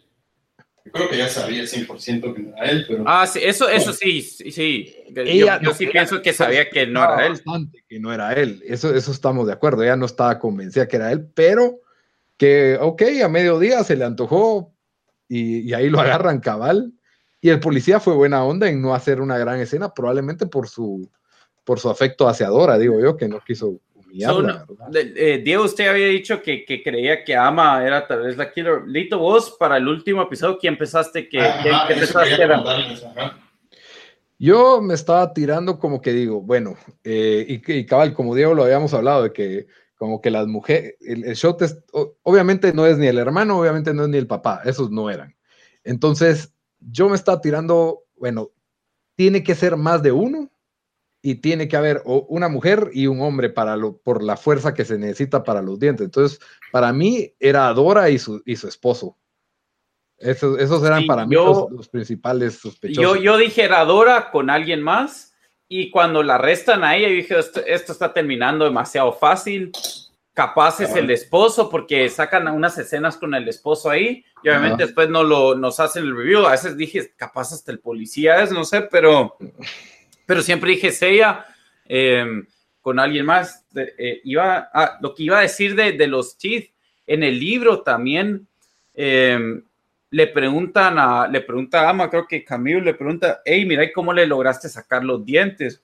Yo creo que ya sabía 100% que no era él, pero... Ah, sí, eso, eso sí, sí, sí. Yo- Ella- yo, sí ella- pienso que sabía que no era él. bastante que no era él. Eso, eso estamos de acuerdo. Ella no estaba convencida que era él, pero que, ok, a mediodía se le antojó y, y ahí lo agarran cabal. Y el policía fue buena onda en no hacer una gran escena, probablemente por su, por su afecto hacia Dora, digo yo, que no quiso humillarla. So, ¿verdad? de- eh, Diego, usted había dicho que, que creía que Ama era tal vez la killer. Lito, vos para el último episodio, ¿quién pensaste que, Ajá, qué pensaste era? Yo me estaba tirando como que digo, bueno, eh, y, cabal, como Diego lo habíamos hablado, de que como que las mujeres, el, el shot es, obviamente no es ni el hermano, obviamente no es ni el papá, esos no eran. Entonces, yo me estaba tirando, bueno, tiene que ser más de uno y tiene que haber una mujer y un hombre para lo, por la fuerza que se necesita para los dientes. Entonces, para mí era Dora y su, y su esposo. Esos, esos eran Sí, para mí los, los principales sospechosos. Yo, yo dije era Dora con alguien más y cuando la arrestan a ella, yo dije esto, esto está terminando demasiado fácil. Capaz es el esposo porque sacan unas escenas con el esposo ahí y obviamente Ajá. después no lo, nos hacen el review. A veces dije capaz hasta el policía es, no sé, pero, pero siempre dije es ella eh, con alguien más. Eh, iba, ah, lo que iba a decir de, de los teeth en el libro también. eh, le preguntan a, le pregunta a Ama, creo que Camilo le pregunta, hey, mira, ¿y cómo le lograste sacar los dientes?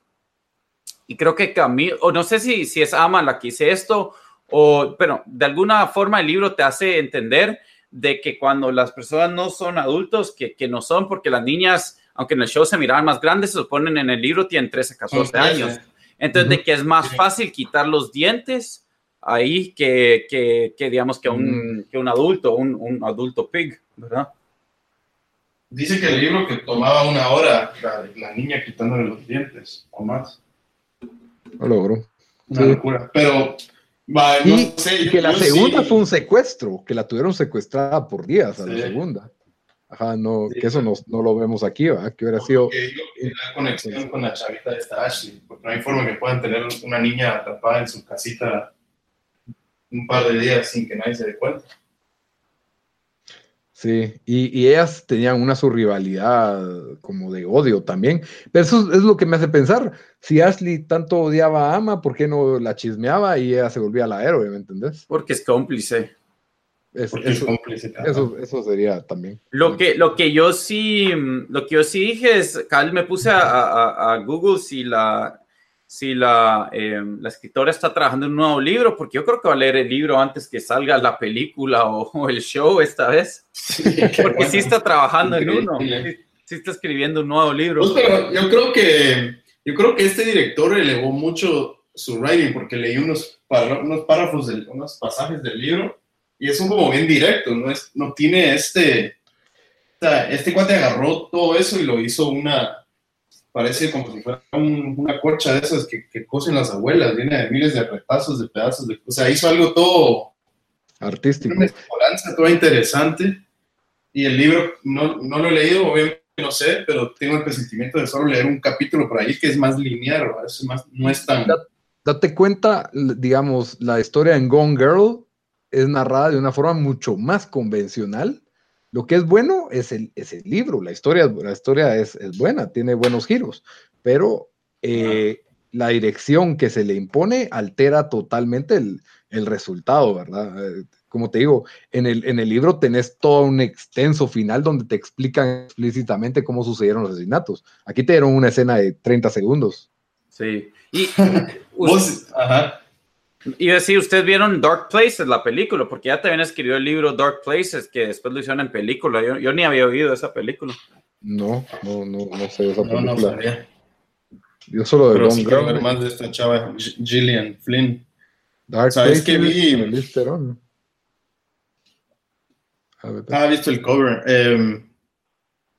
Y creo que Camilo, o no sé si, si es Ama la que hice esto, o, pero de alguna forma el libro te hace entender de que cuando las personas no son adultos, que, que no son, porque las niñas, aunque en el show se miraban más grandes, se ponen en el libro, tienen 13, 14 Son trece. años. Entonces, de que es más fácil quitar los dientes ahí que, que, que digamos, que un, que un adulto, un, un adulto pig, ¿verdad? Dice que el libro que tomaba una hora, la, la niña quitándole los dientes, o más. No logró. Una Sí. locura. Pero, no Y, sé, que la segunda sí- fue un secuestro, que la tuvieron secuestrada por días a la Sí. segunda. Ajá, no, Sí. que eso no, no lo vemos aquí, ¿verdad? Que hubiera sido. que la conexión con la chavita de esta Ashley, porque no hay forma que puedan tener una niña atrapada en su casita un par de días sin que nadie se dé cuenta. Sí, y, y ellas tenían una su rivalidad como de odio también. Pero eso es lo que me hace pensar. Si Ashley tanto odiaba a Ama, ¿por qué no la chismeaba y ella se volvía la héroe, ¿me entendés? Porque es cómplice. Es- Porque es eso, cómplice. eso, eso sería también. Lo que, lo que yo sí, lo que yo sí dije es, Cal, me puse a, a- a Google si la, si la, eh, la, escritora está trabajando en un nuevo libro, porque yo creo que va a leer el libro antes que salga la película o, el show esta vez. porque sí está trabajando en uno. Sí, está escribiendo un nuevo libro. Pues, pero yo creo que yo creo que este director elevó mucho su writing porque leí unos, unos párrafos, de, unos pasajes del libro y es un como bien directo, no, es, no tiene este... O este cuate agarró todo eso y lo hizo una, parece como si fuera una corcha de esas que, que, cosen las abuelas, viene de miles de retazos, de pedazos, de, o sea, hizo algo todo artístico. Una todo interesante. Y el libro no, no, lo he leído, obviamente no sé, pero tengo el presentimiento de solo leer un capítulo por ahí que es más lineal, es más, no es tan... Date cuenta, digamos, la historia en Gone Girl es narrada de una forma mucho más convencional lo que es bueno es el, es el libro, la historia, la historia es, es buena, tiene buenos giros, pero eh, la dirección que se le impone altera totalmente el, el resultado, ¿verdad? Eh, como te digo, en el, en el libro tenés todo un extenso final donde te explican explícitamente cómo sucedieron los asesinatos. Aquí te dieron una escena de 30 segundos. Sí. Y, ¿Vos? Ajá. Y decir, ustedes vieron Dark Places, la película, porque ya también escribió el libro Dark Places, que después lo hicieron en película. Yo, yo ni había oído esa película. No, no, no, no sé esa película. No, no sabía. Yo solo de Pero sí quiero ver más de esta chava, Gillian Flynn. Dark ¿Sabes qué vi? Ah, visto el cover. Eh,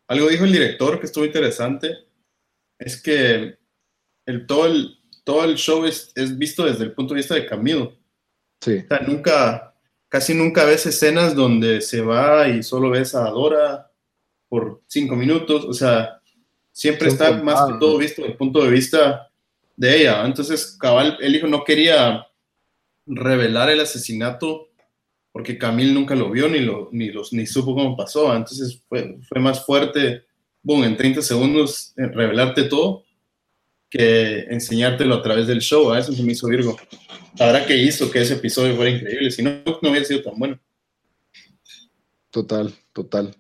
algo dijo el director que estuvo interesante. Es que el, todo el, todo el show es, es, visto desde el punto de vista de Camilo. Sí. O sea, nunca, casi nunca ves escenas donde se va y solo ves a Dora por cinco minutos. O sea, siempre está más que todo visto desde el punto de vista de ella. Entonces, cabal, el hijo no quería revelar el asesinato porque Camil nunca lo vio ni, lo, ni, los, ni supo cómo pasó. Entonces fue, fue más fuerte, boom, en 30 segundos, revelarte todo que enseñártelo a través del show. A eso se me hizo Virgo. La verdad que hizo que ese episodio fuera increíble. Si no, no hubiera sido tan bueno. Total, total.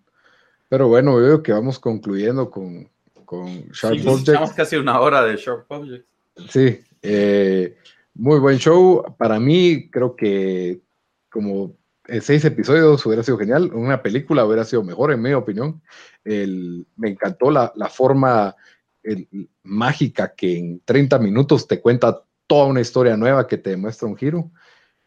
Pero bueno, veo que vamos concluyendo con, con Sharp sí, Objects. casi una hora de Sharp Objects. Sí, eh, muy buen show. Para mí, creo que como seis episodios hubiera sido genial. Una película hubiera sido mejor, en mi opinión. El, me encantó la, la forma mágica que en 30 minutos te cuenta toda una historia nueva que te demuestra un giro.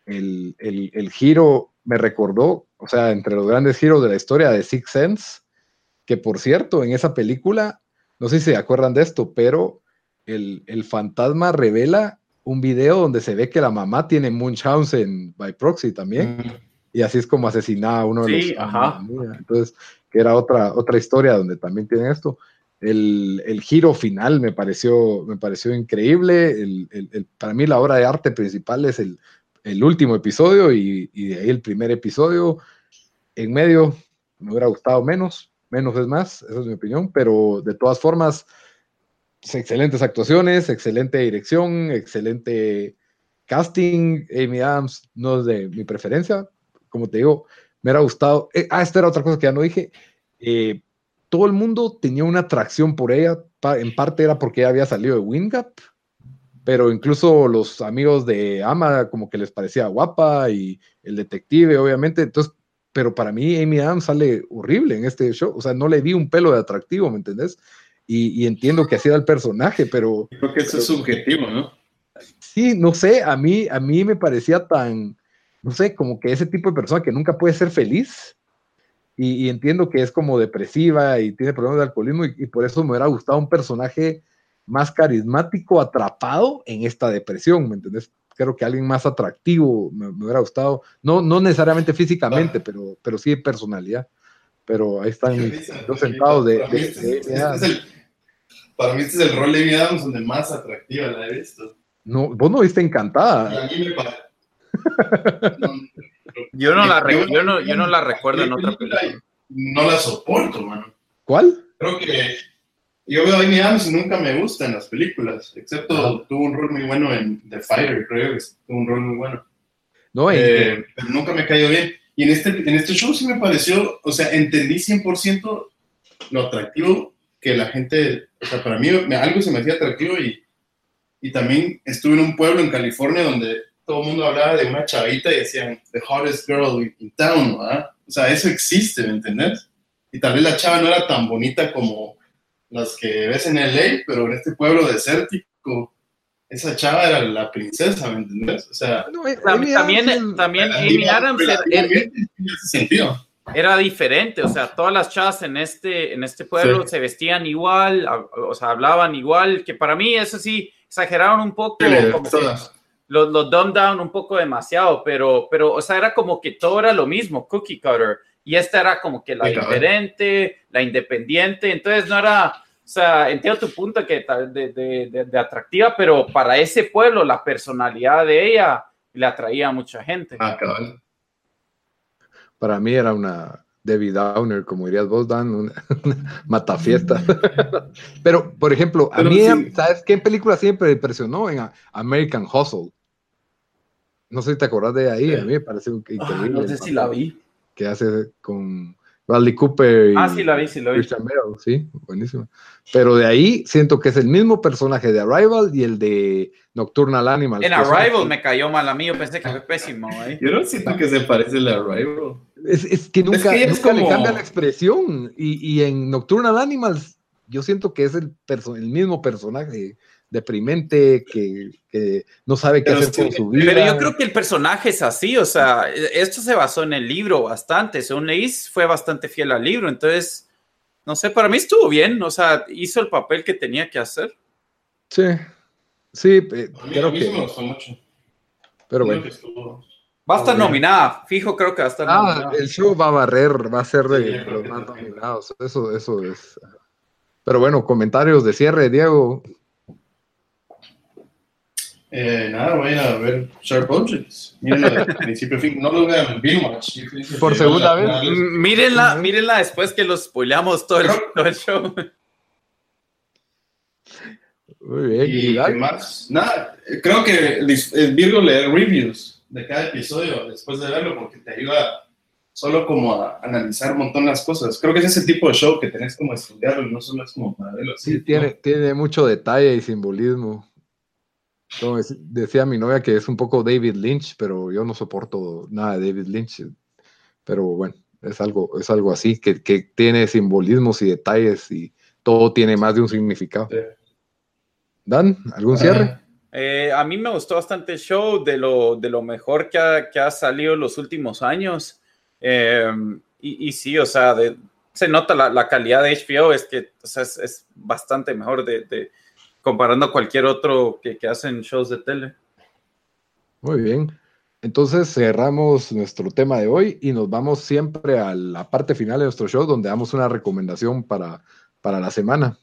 El, el, giro me recordó, o sea, entre los grandes giros de la historia de Six Sense, que por cierto, en esa película, no sé si se acuerdan de esto, pero el, fantasma revela un video donde se ve que la mamá tiene Munchausen by proxy también. Mm. Y así es como asesinaba a uno de los. Ajá. Entonces, que era otra, otra historia donde también tienen esto. El, el, giro final me pareció, me pareció increíble. El, el, para mí la obra de arte principal es el, último episodio y, y, de ahí el primer episodio. En medio me hubiera gustado menos, menos es más, esa es mi opinión, pero de todas formas, excelentes actuaciones, excelente dirección, excelente casting. Amy Adams no es de mi preferencia, como te digo, me hubiera gustado. Eh, ah, esta era otra cosa que ya no dije. Eh, todo el mundo tenía una atracción por ella, en parte era porque ella había salido de Wingap, pero incluso los amigos de Ama como que les parecía guapa y el detective, obviamente, entonces, pero para mí Amy Adams sale horrible en este show, o sea, no le di un pelo de atractivo, ¿me entendés? Y, entiendo que así era el personaje, pero... Creo que eso es subjetivo, ¿no? Sí, no sé, a mí, a mí me parecía tan, no sé, como que ese tipo de persona que nunca puede ser feliz, y, entiendo que es como depresiva y tiene problemas de alcoholismo y, por eso me hubiera gustado un personaje más carismático, atrapado en esta depresión, ¿me entendés? Creo que alguien más atractivo me, hubiera gustado, no, no necesariamente físicamente, pero, pero sí de personalidad. Pero ahí están dos sentados de... Para, mí este es el rol de Adams donde más atractiva la he visto. No, vos no viste encantada. a mí me parece yo, no la yo, no, yo no la recuerdo en otra película. No la soporto, mano. ¿Cuál? Creo que yo veo a Amy Adams y nunca me gusta en las películas, excepto tuvo un rol muy bueno en The Fighter, creo que tuvo un rol muy bueno. No, eh, pero nunca me cayó bien. Y en este, en este show sí me pareció, o sea, entendí 100% lo atractivo que la gente, o sea, para mí algo se me hacía atractivo y Y también estuve en un pueblo en California donde todo el mundo hablaba de una chavita y decían, the hottest girl in town, ¿verdad? O sea, eso existe, ¿me entendés? Y tal vez la chava no era tan bonita como las que ves en LA, pero en este pueblo desértico, esa chava era la princesa, ¿me entendés? O sea, eh, también, también, Amy Adams era, era, diferente, o sea, todas las chavas en este, en este pueblo se vestían igual, o sea, hablaban igual, que para mí eso sí, exageraron un poco, los, los dumb down un poco demasiado, pero, pero, o sea, era como que todo era lo mismo, cookie cutter, y esta era como que la diferente, la independiente, entonces no era, o sea, entiendo tu punto que de, de, de, atractiva, pero para ese pueblo la personalidad de ella le atraía a mucha gente. Ah, cabal. Para mí era una Debbie Downer, como dirías vos, Dan, una, matafiesta. pero, por ejemplo, a mí, ¿sabes qué película siempre impresionó? En American Hustle. No sé si te acordás de ahí, a mí me parece increíble. Ah, no sé si la vi. Que hace con Bradley Cooper y ah, sí, la vi, sí, la vi. Christian Bale, sí, buenísimo. Pero de ahí siento que es el mismo personaje de Arrival y el de Nocturnal Animal. En Arrival me cayó mal a mí, yo pensé que fue pésimo. ¿eh? Yo no siento que se parece al Arrival. Es, es, que nunca, nunca le cambia la expresión. Y, y, en Nocturnal Animals, yo siento que es el, el mismo personaje deprimente, que, que no sabe qué hacer con su vida. Pero yo creo que el personaje es así, o sea, esto se basó en el libro bastante, según leí, fue bastante fiel al libro, entonces, no sé, para mí estuvo bien, o sea, hizo el papel que tenía que hacer. Sí, sí, creo que... me gustó mucho. Pero bueno. Va a estar nominada, fijo, creo que va a estar ah, nominada. El show va a barrer, va a ser de los más nominados. Eso, eso es. Pero bueno, comentarios de cierre, Diego. Eh, nada, vayan a ver Sharp Objects. Mírenla de principio a fin. No lo vean. Por segunda vez. Mírenla, mírenla después que los spoileamos todo el, todo el show. Muy bien. ¿Y qué más? Nada, creo que el Virgo leer reviews de cada episodio después de verlo porque te ayuda solo como a analizar un montón las cosas. Creo que es ese tipo de show que tenés como estudiarlo, no solo es como para verlo Sí, tiene, tiene mucho detalle y simbolismo decía mi novia que es un poco David Lynch, pero yo no soporto nada de David Lynch. Pero bueno, es algo, es algo así, que, que tiene simbolismos y detalles y todo tiene más de un significado. Dan, ¿algún ah. cierre? Eh, a mí me gustó bastante el show, de lo, de lo mejor que ha, que ha salido los últimos años. Eh, y, y, sí, o sea, se nota la, la, calidad de HBO, es que o sea, es, es, bastante mejor de, de comparando a cualquier otro que, que hacen shows de tele. Muy bien. Entonces cerramos nuestro tema de hoy y nos vamos siempre a la parte final de nuestro show donde damos una recomendación para, para la semana.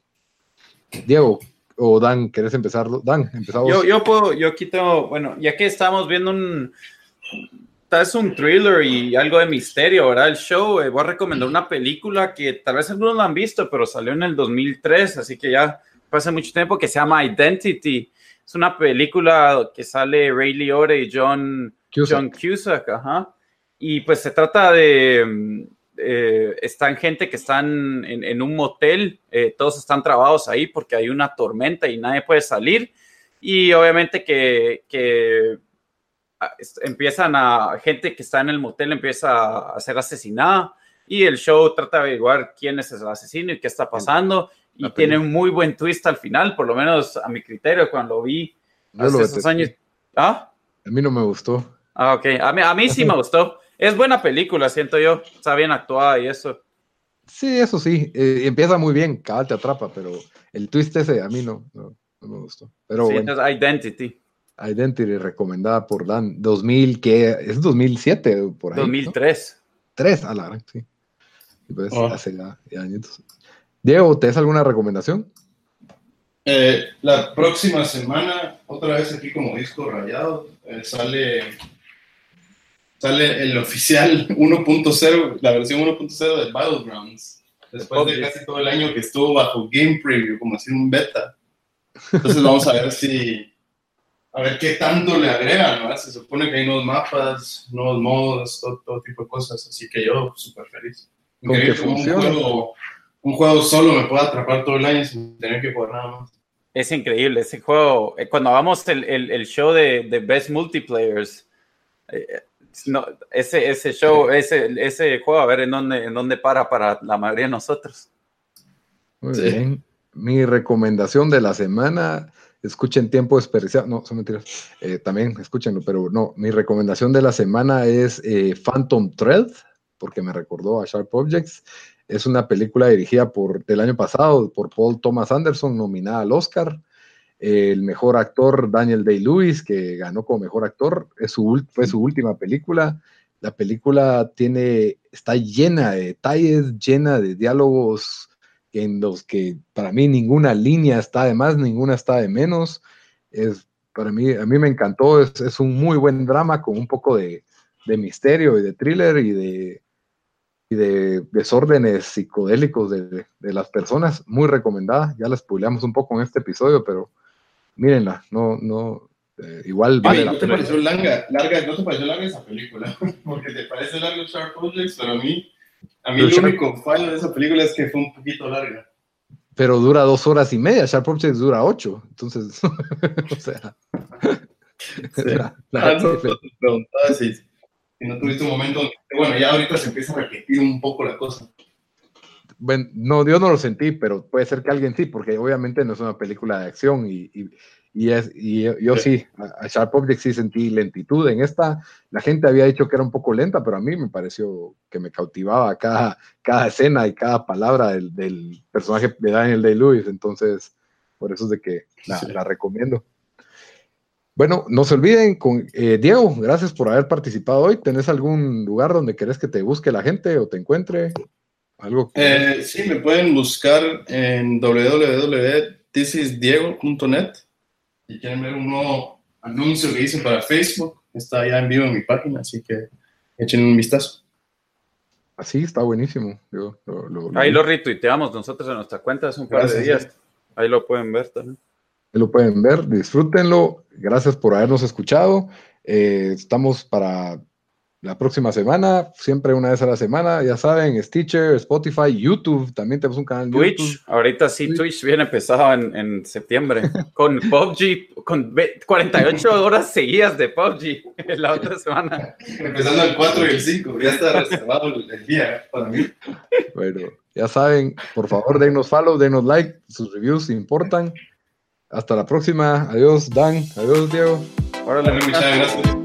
Diego o Dan, ¿querés empezar? Dan, empezamos. Yo, yo puedo, yo aquí tengo, bueno, ya que estamos viendo un, tal vez un thriller y algo de misterio, ¿verdad? El show, eh, voy a recomendar una película que tal vez algunos la han visto, pero salió en el 2003, así que ya hace mucho tiempo que se llama Identity. Es una película que sale Ray Liotta y John Cusack. John Cusack ajá. Y pues se trata de, eh, están gente que están en, un motel, eh, todos están trabados ahí porque hay una tormenta y nadie puede salir. Y obviamente que, que ah, empiezan a, gente que está en el motel empieza a ser asesinada y el show trata de averiguar quién es el asesino y qué está pasando y tiene un muy buen twist al final, por lo menos a mi criterio, cuando lo vi hace esos años. ¿Ah? A mí no me gustó. Ah, ok. A mí, a mí sí me gustó. Es buena película, siento yo. Está bien actuada y eso. Sí, eso sí. Eh, empieza muy bien, cada te atrapa, pero el twist ese a mí no, no, me gustó. Pero sí, bueno. Identity. Identity, recomendada por Dan. 2000, que es 2007, por ahí. 2003. ¿no? 3, a la sí. Pues, oh. hace ya, ya años. Diego, ¿te alguna recomendación? Eh, la próxima semana, otra vez aquí como disco rayado, eh, sale, sale el oficial 1.0, la versión 1.0 de Battlegrounds. Después de casi todo el año que estuvo bajo Game Preview, como decir un beta. Entonces vamos a ver si, a ver qué tanto le agregan, ¿no? Se supone que hay nuevos mapas, nuevos modos, todo, tipo de cosas, así que yo súper feliz. ¿Con qué funciona? un juego solo me puede atrapar todo el año sin tener que jugar nada más. Es increíble ese juego. Eh, cuando hagamos el, el, show de, de, Best Multiplayers, eh, no, ese, ese show, ese, ese juego, a ver en dónde, en dónde para para la mayoría de nosotros. Muy bien. Mi recomendación de la semana, escuchen Tiempo Desperdiciado. No, son mentiras. Eh, también escúchenlo, pero no. Mi recomendación de la semana es Phantom Thread, porque me recordó a Sharp Objects. Es una película dirigida por, del año pasado por Paul Thomas Anderson, nominada al Oscar. El mejor actor Daniel Day-Lewis, que ganó como mejor actor, es su, fue su última película. La película tiene, está llena de detalles, llena de diálogos en los que para mí ninguna línea está de más, ninguna está de menos. Es, para mí, a mí me encantó, es, es un muy buen drama con un poco de, de misterio y de thriller y de, y de desórdenes psicodélicos de, de, las personas, muy recomendada. Ya la spoileamos un poco en este episodio, pero mírenla, no, no, eh, igual. Vale ¿no te pareció larga, larga, no te pareció larga esa película? Porque te parece largo Sharp Objects, pero a mí, a mí lo único fallo de esa película es que fue un poquito larga. Pero dura dos horas y media, Sharp Objects dura ocho, entonces, o sea. Sí. La, la, ah, no, si no tuviste un momento bueno, ya ahorita se empieza a repetir un poco la cosa. Bueno, no, yo no lo sentí, pero puede ser que alguien sí, porque obviamente no es una película de acción y, y, y, es, y yo sí, a, Sharp Object sí sentí lentitud en esta. La gente había dicho que era un poco lenta, pero a mí me pareció que me cautivaba cada, cada escena y cada palabra del, del personaje de Daniel Day-Lewis, entonces por eso es de que la, la recomiendo. Bueno, no se olviden con eh, Diego, gracias por haber participado hoy. ¿Tenés algún lugar donde querés que te busque la gente o te encuentre? ¿Algo eh, sí, me pueden buscar en www.thisisdiego.net. Si quieren ver un nuevo anuncio que hice para Facebook, está ya en vivo en mi página, así que echen un vistazo. Así, está buenísimo. Ahí lo retuiteamos nosotros en nuestra cuenta hace un par de días. Ahí lo pueden ver también lo pueden ver, disfrútenlo. Gracias por habernos escuchado. Eh, estamos para la próxima semana, siempre una vez a la semana, ya saben, Stitcher, Spotify, YouTube, también tenemos un canal Twitch, YouTube. ahorita sí, Twitch viene pesado en, en septiembre, con PUBG, con 48 horas seguidas de PUBG la otra semana. Empezando el 4 y el 5, ya está reservado el día para mí. Bueno, ya saben, por favor, denos follow, denos like, sus reviews importan. Hasta la próxima. Adiós, Dan. Adiós, Diego. Órale, muchas gracias.